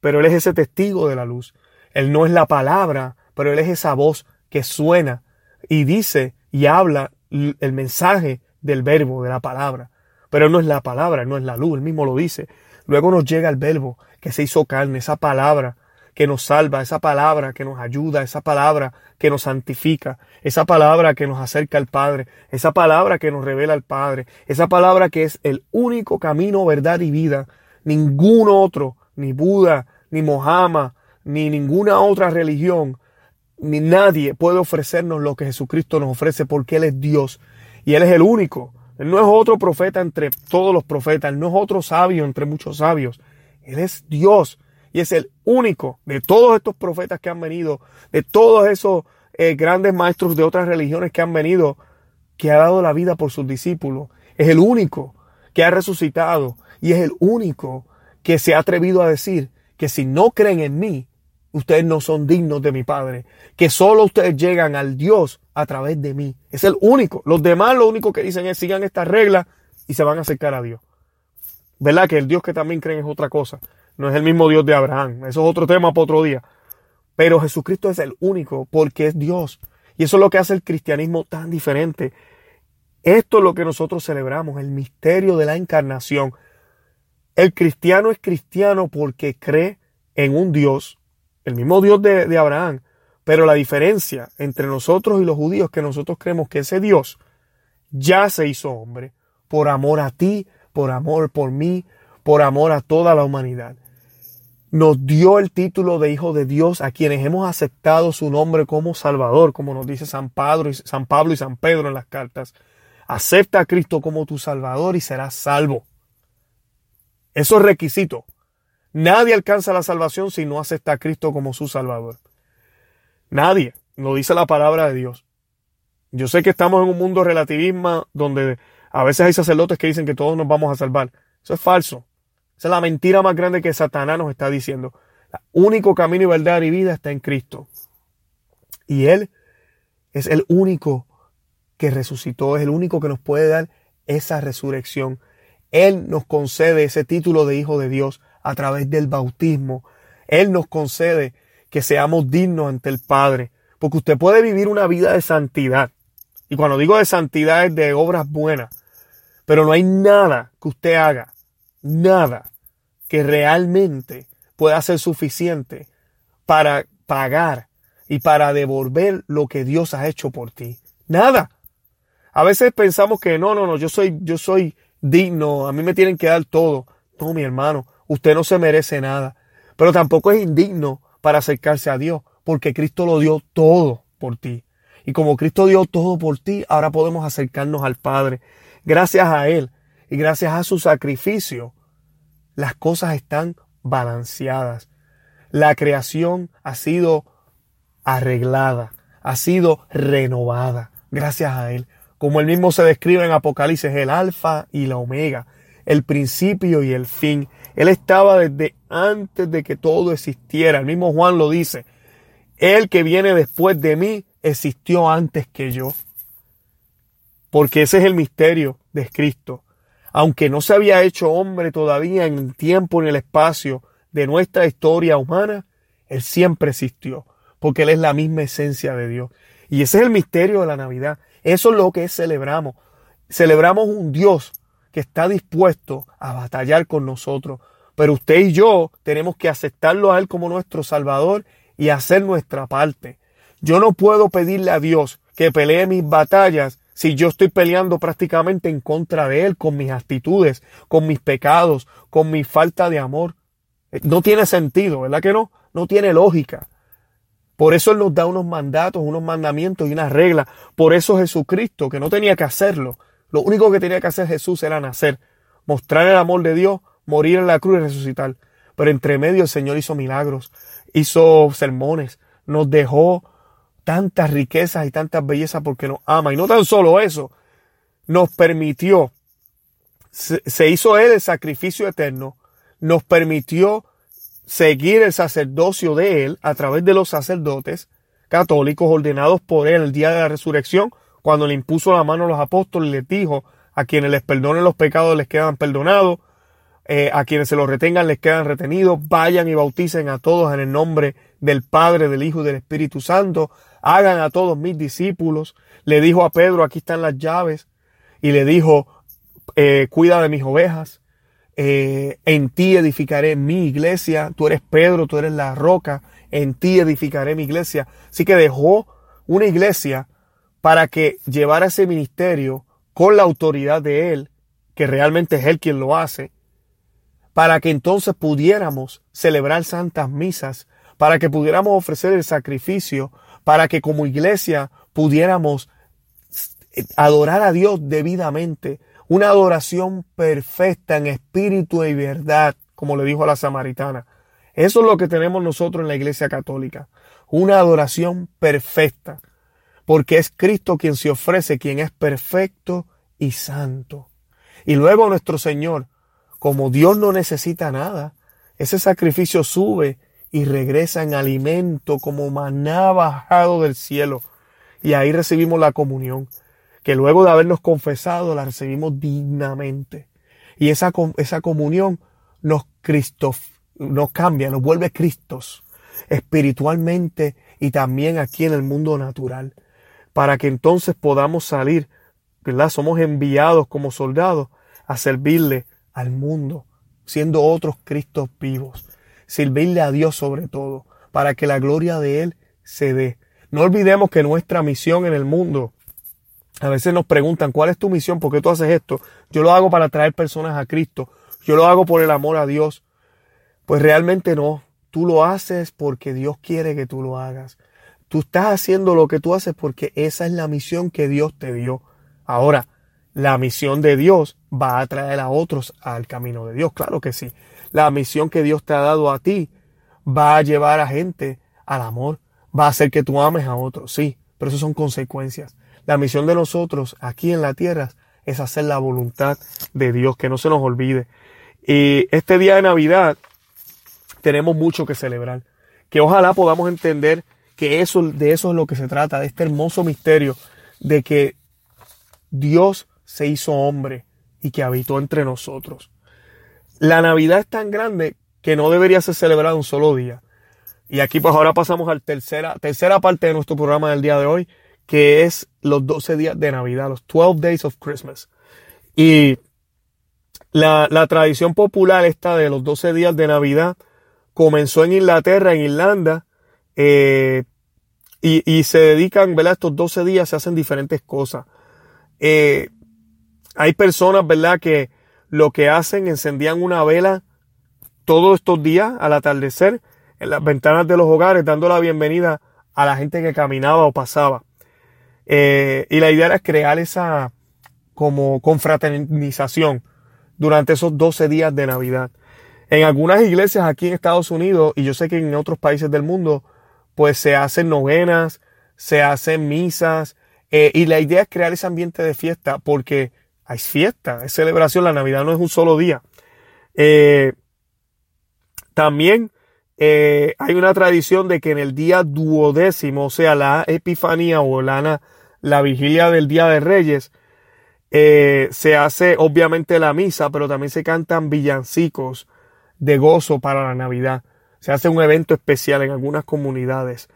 pero él es ese testigo de la luz. Él no es la palabra, pero él es esa voz que suena y dice y habla el mensaje del verbo, de la palabra. Pero no es la palabra, no es la luz, él mismo lo dice. Luego nos llega el verbo que se hizo carne, esa palabra que nos salva, esa palabra que nos ayuda, esa palabra que nos santifica, esa palabra que nos acerca al Padre, esa palabra que nos revela al Padre, esa palabra que es el único camino, verdad y vida. Ningún otro, ni Buda, ni Mohammed, ni ninguna otra religión, ni nadie puede ofrecernos lo que Jesucristo nos ofrece porque Él es Dios y Él es el único. Él no es otro profeta entre todos los profetas, Él no es otro sabio entre muchos sabios. Él es Dios y es el único de todos estos profetas que han venido, de todos esos eh, grandes maestros de otras religiones que han venido, que ha dado la vida por sus discípulos. Es el único que ha resucitado y es el único que se ha atrevido a decir que si no creen en mí, ustedes no son dignos de mi Padre, que solo ustedes llegan al Dios a través de mí. Es el único. Los demás lo único que dicen es sigan estas reglas y se van a acercar a Dios. ¿Verdad? Que el Dios que también creen es otra cosa. No es el mismo Dios de Abraham. Eso es otro tema para otro día. Pero Jesucristo es el único porque es Dios. Y eso es lo que hace el cristianismo tan diferente. Esto es lo que nosotros celebramos, el misterio de la encarnación. El cristiano es cristiano porque cree en un Dios, el mismo Dios de, Abraham, pero la diferencia entre nosotros y los judíos es que nosotros creemos que ese Dios ya se hizo hombre por amor a ti, por amor por mí, por amor a toda la humanidad. Nos dio el título de Hijo de Dios a quienes hemos aceptado su nombre como Salvador, como nos dice San, Pablo y, San Pablo y San Pedro en las cartas. Acepta a Cristo como tu Salvador y serás salvo. Eso es requisito. Nadie alcanza la salvación si no acepta a Cristo como su Salvador. Nadie. Lo dice la palabra de Dios. Yo sé que estamos en un mundo relativismo donde a veces hay sacerdotes que dicen que todos nos vamos a salvar. Eso es falso. Esa es la mentira más grande que Satanás nos está diciendo. El único camino y verdad y vida está en Cristo. Y Él es el único que resucitó, es el único que nos puede dar esa resurrección. Él nos concede ese título de Hijo de Dios a través del bautismo. Él nos concede que seamos dignos ante el Padre. Porque usted puede vivir una vida de santidad. Y cuando digo de santidad es de obras buenas. Pero no hay nada que usted haga, nada que realmente pueda ser suficiente para pagar y para devolver lo que Dios ha hecho por ti. Nada. A veces pensamos que no, no, no, yo soy, yo soy digno, a mí me tienen que dar todo. No, mi hermano, usted no se merece nada. Pero tampoco es indigno para acercarse a Dios, porque Cristo lo dio todo por ti. Y como Cristo dio todo por ti, ahora podemos acercarnos al Padre. Gracias a Él y gracias a su sacrificio, las cosas están balanceadas. La creación ha sido arreglada, ha sido renovada, gracias a Él. Como él mismo se describe en Apocalipsis, el alfa y la omega, el principio y el fin. Él estaba desde antes de que todo existiera. El mismo Juan lo dice. El que viene después de mí existió antes que yo. Porque ese es el misterio de Cristo. Aunque no se había hecho hombre todavía en el tiempo ni el espacio de nuestra historia humana, Él siempre existió. Porque Él es la misma esencia de Dios. Y ese es el misterio de la Navidad. Eso es lo que celebramos. Celebramos un Dios que está dispuesto a batallar con nosotros. Pero usted y yo tenemos que aceptarlo a Él como nuestro Salvador y hacer nuestra parte. Yo no puedo pedirle a Dios que pelee mis batallas si yo estoy peleando prácticamente en contra de Él con mis actitudes, con mis pecados, con mi falta de amor. Eh, no tiene sentido, ¿verdad que no? No tiene lógica. Por eso Él nos da unos mandatos, unos mandamientos y unas reglas. Por eso Jesucristo, que no tenía que hacerlo, lo único que tenía que hacer Jesús era nacer, mostrar el amor de Dios, morir en la cruz y resucitar. Pero entre medio el Señor hizo milagros, hizo sermones, nos dejó tantas riquezas y tantas bellezas porque nos ama. Y no tan solo eso, nos permitió, se, hizo Él el sacrificio eterno, nos permitió seguir el sacerdocio de Él a través de los sacerdotes católicos ordenados por Él el día de la resurrección, cuando le impuso la mano a los apóstoles, les dijo, a quienes les perdonen los pecados les quedan perdonados, eh, a quienes se los retengan les quedan retenidos, vayan y bauticen a todos en el nombre del Padre, del Hijo y del Espíritu Santo, hagan a todos mis discípulos. Le dijo a Pedro, aquí están las llaves, y le dijo, eh, cuida de mis ovejas, eh, en ti edificaré mi iglesia, tú eres Pedro, tú eres la roca, en ti edificaré mi iglesia. Así que dejó una iglesia para que llevara ese ministerio con la autoridad de Él, que realmente es Él quien lo hace, para que entonces pudiéramos celebrar santas misas, para que pudiéramos ofrecer el sacrificio, para que como iglesia pudiéramos adorar a Dios debidamente, una adoración perfecta en espíritu y verdad, como le dijo a la samaritana. Eso es lo que tenemos nosotros en la iglesia católica, una adoración perfecta porque es Cristo quien se ofrece, quien es perfecto y santo. Y luego nuestro Señor, como Dios no necesita nada, ese sacrificio sube y regresa en alimento como maná bajado del cielo. Y ahí recibimos la comunión, que luego de habernos confesado la recibimos dignamente. Y esa, esa comunión nos, Cristo, nos cambia, nos vuelve Cristos espiritualmente y también aquí en el mundo natural para que entonces podamos salir ¿verdad? Somos enviados como soldados a servirle al mundo, siendo otros Cristos vivos. Servirle a Dios sobre todo, para que la gloria de Él se dé. No olvidemos que nuestra misión en el mundo, a veces nos preguntan, ¿cuál es tu misión? ¿Por qué tú haces esto? Yo lo hago para traer personas a Cristo. Yo lo hago por el amor a Dios. Pues realmente no. Tú lo haces porque Dios quiere que tú lo hagas. Tú estás haciendo lo que tú haces porque esa es la misión que Dios te dio. Ahora, la misión de Dios va a traer a otros al camino de Dios, claro que sí. La misión que Dios te ha dado a ti va a llevar a gente al amor, va a hacer que tú ames a otros, sí, pero eso son consecuencias. La misión de nosotros aquí en la tierra es hacer la voluntad de Dios, que no se nos olvide. Y este día de Navidad tenemos mucho que celebrar, que ojalá podamos entender que eso, de eso es lo que se trata, de este hermoso misterio de que Dios se hizo hombre y que habitó entre nosotros. La Navidad es tan grande que no debería ser celebrada un solo día. Y aquí pues ahora pasamos a la tercera, tercera parte de nuestro programa del día de hoy, que es los 12 días de Navidad, los 12 Days of Christmas. Y la, la tradición popular esta de los 12 días de Navidad comenzó en Inglaterra, en Irlanda, eh, y, y, se dedican, ¿verdad? Estos 12 días se hacen diferentes cosas. Eh, hay personas, ¿verdad? Que lo que hacen, encendían una vela todos estos días al atardecer en las ventanas de los hogares dando la bienvenida a la gente que caminaba o pasaba. Eh, y la idea era crear esa como confraternización durante esos 12 días de Navidad. En algunas iglesias aquí en Estados Unidos, y yo sé que en otros países del mundo, pues se hacen novenas, se hacen misas, eh, y la idea es crear ese ambiente de fiesta, porque hay fiesta, es celebración, la Navidad no es un solo día. Eh, también eh, hay una tradición de que en el día duodécimo, o sea, la Epifanía o la, la vigilia del Día de Reyes, eh, se hace obviamente la misa, pero también se cantan villancicos de gozo para la Navidad. Se hace un evento especial en algunas comunidades.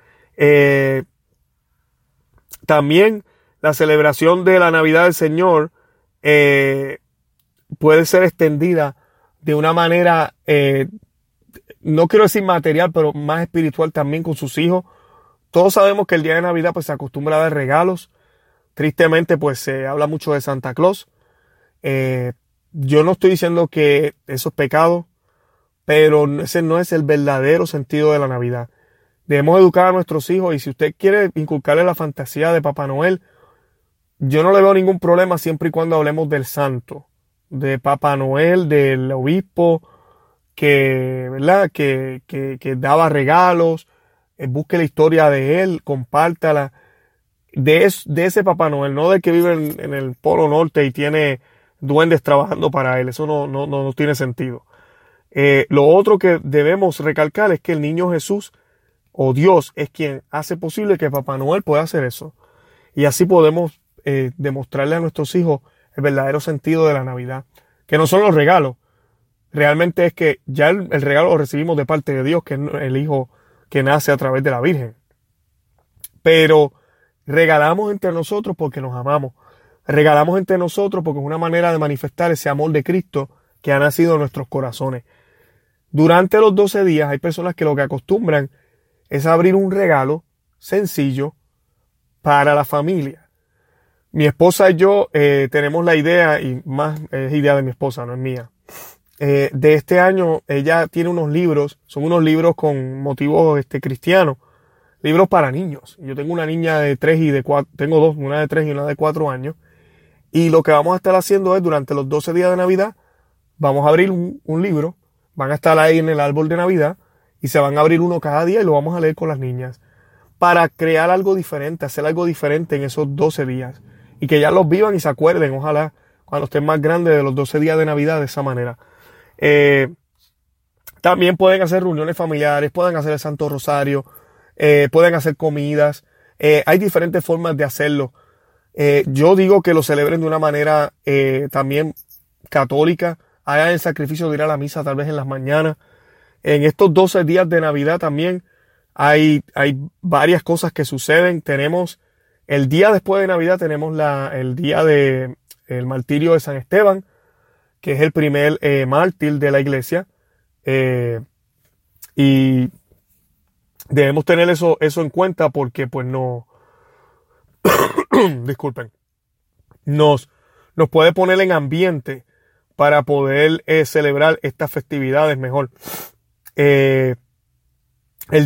También la celebración de la Navidad del Señor puede ser extendida de una manera no quiero decir material, pero más espiritual también con sus hijos. Todos sabemos que el día de Navidad pues se acostumbra a dar regalos. Tristemente pues se habla mucho de Santa Claus. Eh, yo no estoy diciendo que eso es pecado, pero ese no es el verdadero sentido de la Navidad. Debemos educar a nuestros hijos y si usted quiere inculcarle la fantasía de Papá Noel, yo no le veo ningún problema siempre y cuando hablemos del santo, de Papá Noel, del obispo, que, ¿verdad? Que, que, que daba regalos, eh, busque la historia de él, compártala. De, de ese Papá Noel, no de que vive en, el Polo Norte y tiene duendes trabajando para él. Eso no, no, no tiene sentido. Eh, lo otro que debemos recalcar es que el niño Jesús o Dios es quien hace posible que Papá Noel pueda hacer eso. Y así podemos eh, demostrarle a nuestros hijos el verdadero sentido de la Navidad. Que no son los regalos, realmente es que ya el, regalo lo recibimos de parte de Dios, que es el Hijo que nace a través de la Virgen. Pero regalamos entre nosotros porque nos amamos. Regalamos entre nosotros porque es una manera de manifestar ese amor de Cristo que ha nacido en nuestros corazones. Durante los 12 días hay personas que lo que acostumbran es abrir un regalo sencillo para la familia. Mi esposa y yo eh, tenemos la idea, y más es idea de mi esposa, no es mía, eh, de este año, ella tiene unos libros, son unos libros con motivos este, cristianos, libros para niños. Yo tengo una niña de tres y de cuatro, tengo dos, una de tres y una de cuatro años. Y lo que vamos a estar haciendo es, durante los 12 días de Navidad, vamos a abrir un, un libro, van a estar ahí en el árbol de Navidad y se van a abrir uno cada día y lo vamos a leer con las niñas. Para crear algo diferente, hacer algo diferente en esos 12 días y que ya los vivan y se acuerden, ojalá, cuando estén más grandes de los 12 días de Navidad de esa manera. Eh, también pueden hacer reuniones familiares, pueden hacer el Santo Rosario, eh, pueden hacer comidas. Eh, hay diferentes formas de hacerlo. yo digo que lo celebren de una manera también católica. Hagan el sacrificio de ir a la misa tal vez en las mañanas. En estos 12 días de Navidad también hay, hay varias cosas que suceden. Tenemos El día después de Navidad tenemos la, el día de martirio de San Esteban, que es el primer eh, mártir de la iglesia. Eh, y debemos tener eso, eso en cuenta porque pues no, disculpen, nos, nos puede poner en ambiente para poder eh, celebrar estas festividades mejor. el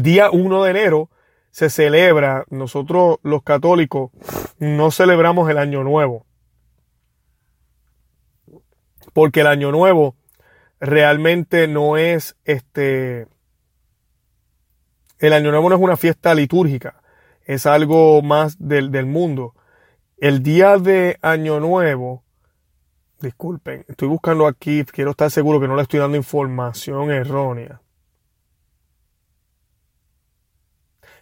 día 1 de enero se celebra, nosotros los católicos no celebramos el año nuevo. Porque el año nuevo realmente no es este... El año nuevo no es una fiesta litúrgica, es algo más del, del mundo. El día de año nuevo, disculpen, estoy buscando aquí, quiero estar seguro que no le estoy dando información errónea.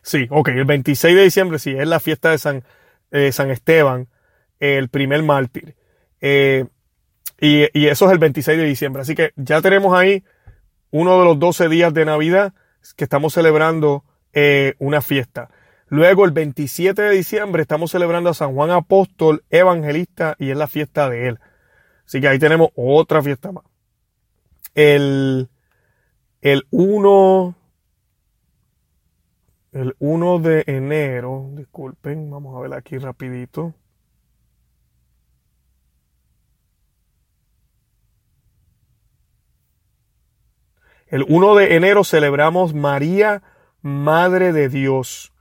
Sí, ok, el 26 de diciembre sí, es la fiesta de San, eh, San Esteban, el primer mártir. Eh, y, eso es el 26 de diciembre. Así que ya tenemos ahí uno de los 12 días de Navidad que estamos celebrando eh, una fiesta. Luego el 27 de diciembre estamos celebrando a San Juan Apóstol Evangelista y es la fiesta de él. Así que ahí tenemos otra fiesta más. El, el 1, el 1 de enero, disculpen, vamos a ver aquí rapidito. El 1 de enero celebramos María, Madre de Dios.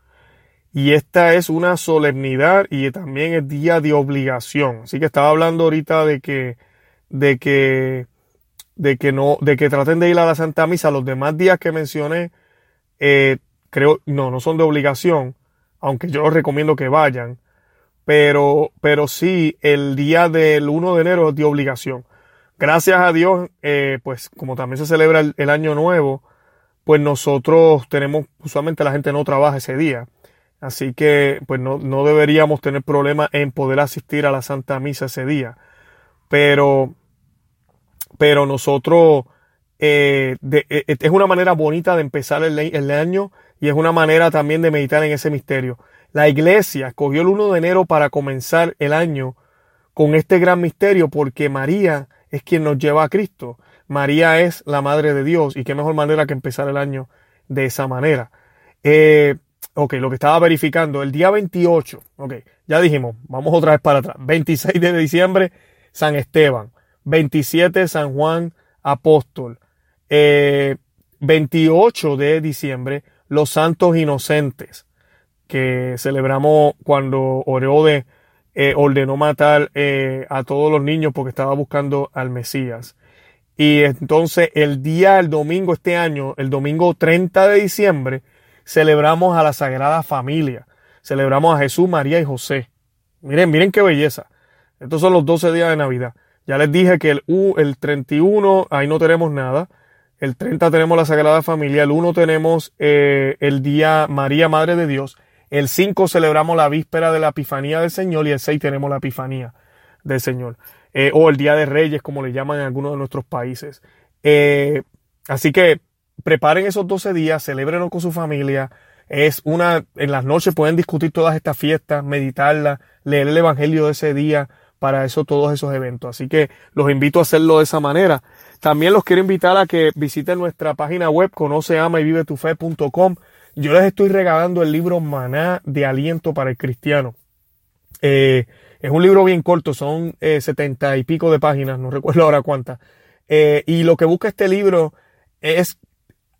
Y esta es una solemnidad y también es día de obligación. Así que estaba hablando ahorita de que, de que, de que no, de que traten de ir a la Santa Misa. Los demás días que mencioné, eh, creo, no, no son de obligación, aunque yo recomiendo que vayan, pero, pero sí, el día del 1 de enero es de obligación. Gracias a Dios, eh, pues como también se celebra el, año nuevo, pues nosotros tenemos, usualmente la gente no trabaja ese día. Así que pues no, no deberíamos tener problema en poder asistir a la Santa Misa ese día. Pero, pero nosotros, eh, eh, es una manera bonita de empezar el, el año y es una manera también de meditar en ese misterio. La iglesia escogió el 1 de enero para comenzar el año con este gran misterio porque María es quien nos lleva a Cristo. María es la Madre de Dios y qué mejor manera que empezar el año de esa manera. Eh, ok, lo que estaba verificando, el día 28, ok, ya dijimos, vamos otra vez para atrás, 26 de diciembre, San Esteban, 27 San Juan Apóstol, 28 eh, de diciembre, los santos inocentes, que celebramos cuando Oreode eh, ordenó matar eh, a todos los niños porque estaba buscando al Mesías. Y entonces el día, el domingo este año, el domingo 30 de diciembre, celebramos a la Sagrada Familia. Celebramos a Jesús, María y José. Miren, miren qué belleza. Estos son los 12 días de Navidad. Ya les dije que el, el 31, ahí no tenemos nada. El 30 tenemos la Sagrada Familia, el 1 tenemos eh, el día María, Madre de Dios, el 5 celebramos la víspera de la Epifanía del Señor y el 6 tenemos la Epifanía del Señor. Eh, o el Día de Reyes, como le llaman en algunos de nuestros países. Eh, así que preparen esos 12 días, celebrenlo con su familia. Es una, en las noches pueden discutir todas estas fiestas, meditarlas, leer el Evangelio de ese día, para eso todos esos eventos. Así que los invito a hacerlo de esa manera. También los quiero invitar a que visiten nuestra página web conoce, ama y vive tu. Yo les estoy regalando el libro Maná de Aliento para el Cristiano. Eh, es un libro bien corto, son eh, setenta y pico de páginas, no recuerdo ahora cuántas. Eh, y lo que busca este libro es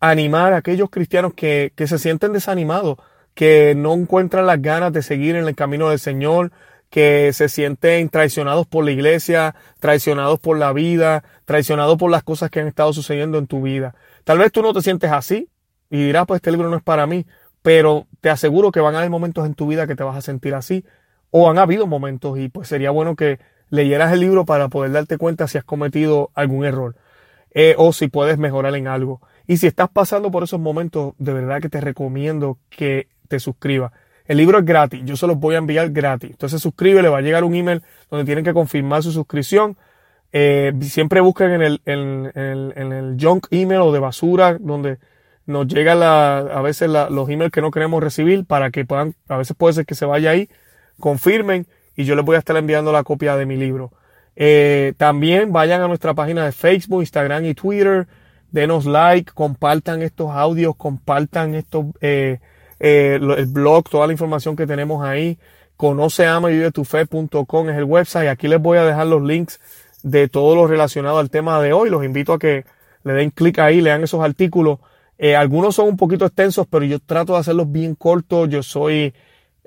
animar a aquellos cristianos que, que se sienten desanimados, que no encuentran las ganas de seguir en el camino del Señor, que se sienten traicionados por la iglesia, traicionados por la vida, traicionados por las cosas que han estado sucediendo en tu vida. Tal vez tú no te sientes así y dirás, pues este libro no es para mí, pero te aseguro que van a haber momentos en tu vida que te vas a sentir así, o han habido momentos y pues sería bueno que leyeras el libro para poder darte cuenta si has cometido algún error eh, o si puedes mejorar en algo. Y si estás pasando por esos momentos, de verdad que te recomiendo que te suscribas. El libro es gratis, yo se los voy a enviar gratis. Entonces suscribe, le va a llegar un email donde tienen que confirmar su suscripción. Eh, siempre busquen en el, en, en, el junk email o de basura donde nos llegan a veces los emails que no queremos recibir para que puedan, a veces puede ser que se vaya ahí, confirmen y yo les voy a estar enviando la copia de mi libro. Eh, también vayan a nuestra página de Facebook, Instagram y Twitter. Denos like, compartan estos audios, compartan estos, eh, eh, el blog, toda la información que tenemos ahí. Conoce, ama vive tu fe.com es el website. Aquí les voy a dejar los links de todo lo relacionado al tema de hoy. Los invito a que le den clic ahí, lean esos artículos. algunos son un poquito extensos, pero yo trato de hacerlos bien cortos. Yo soy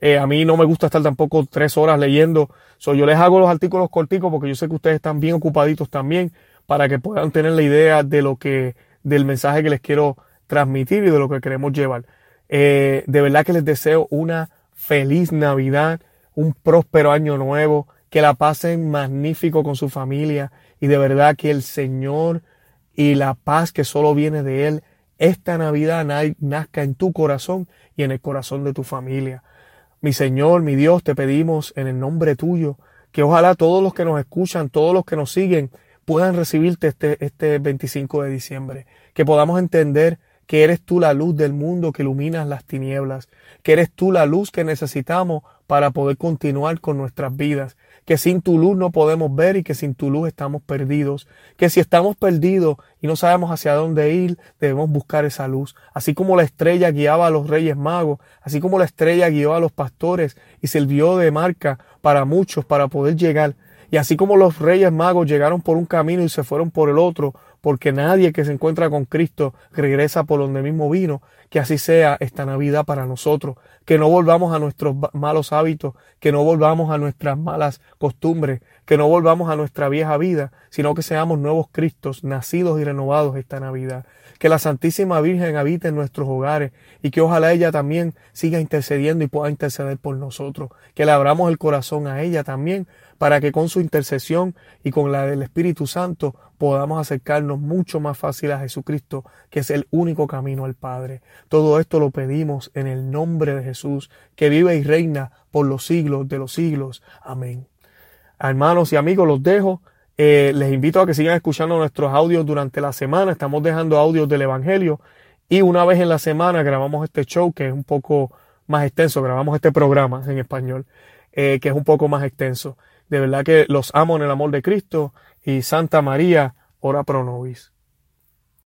eh, a mí no me gusta estar tampoco tres horas leyendo. So, yo les hago los artículos corticos porque yo sé que ustedes están bien ocupaditos también para que puedan tener la idea de lo que, del mensaje que les quiero transmitir y de lo que queremos llevar. Eh, de verdad que les deseo una feliz Navidad, un próspero año nuevo, que la pasen magnífico con su familia y de verdad que el Señor y la paz que solo viene de Él, esta Navidad nazca en tu corazón y en el corazón de tu familia. Mi Señor, mi Dios, te pedimos en el nombre tuyo que ojalá todos los que nos escuchan, todos los que nos siguen, puedan recibirte este, este 25 de diciembre. Que podamos entender que eres tú la luz del mundo que iluminas las tinieblas, que eres tú la luz que necesitamos para poder continuar con nuestras vidas, que sin tu luz no podemos ver y que sin tu luz estamos perdidos, que si estamos perdidos y no sabemos hacia dónde ir, debemos buscar esa luz, así como la estrella guiaba a los reyes magos, así como la estrella guió a los pastores y sirvió de marca para muchos para poder llegar, y así como los reyes magos llegaron por un camino y se fueron por el otro, porque nadie que se encuentra con Cristo regresa por donde mismo vino, que así sea esta Navidad para nosotros, que no volvamos a nuestros malos hábitos, que no volvamos a nuestras malas costumbres, que no volvamos a nuestra vieja vida, sino que seamos nuevos Cristos, nacidos y renovados esta Navidad. Que la Santísima Virgen habite en nuestros hogares y que ojalá ella también siga intercediendo y pueda interceder por nosotros. Que le abramos el corazón a ella también para que con su intercesión y con la del Espíritu Santo podamos acercarnos mucho más fácil a Jesucristo, que es el único camino al Padre. Todo esto lo pedimos en el nombre de Jesús, que vive y reina por los siglos de los siglos. Amén. Hermanos y amigos, los dejo. Eh, les invito a que sigan escuchando nuestros audios durante la semana. Estamos dejando audios del Evangelio y una vez en la semana grabamos este show que es un poco más extenso. Grabamos este programa en español eh, que es un poco más extenso. De verdad que los amo en el amor de Cristo y Santa María, ora pro nobis.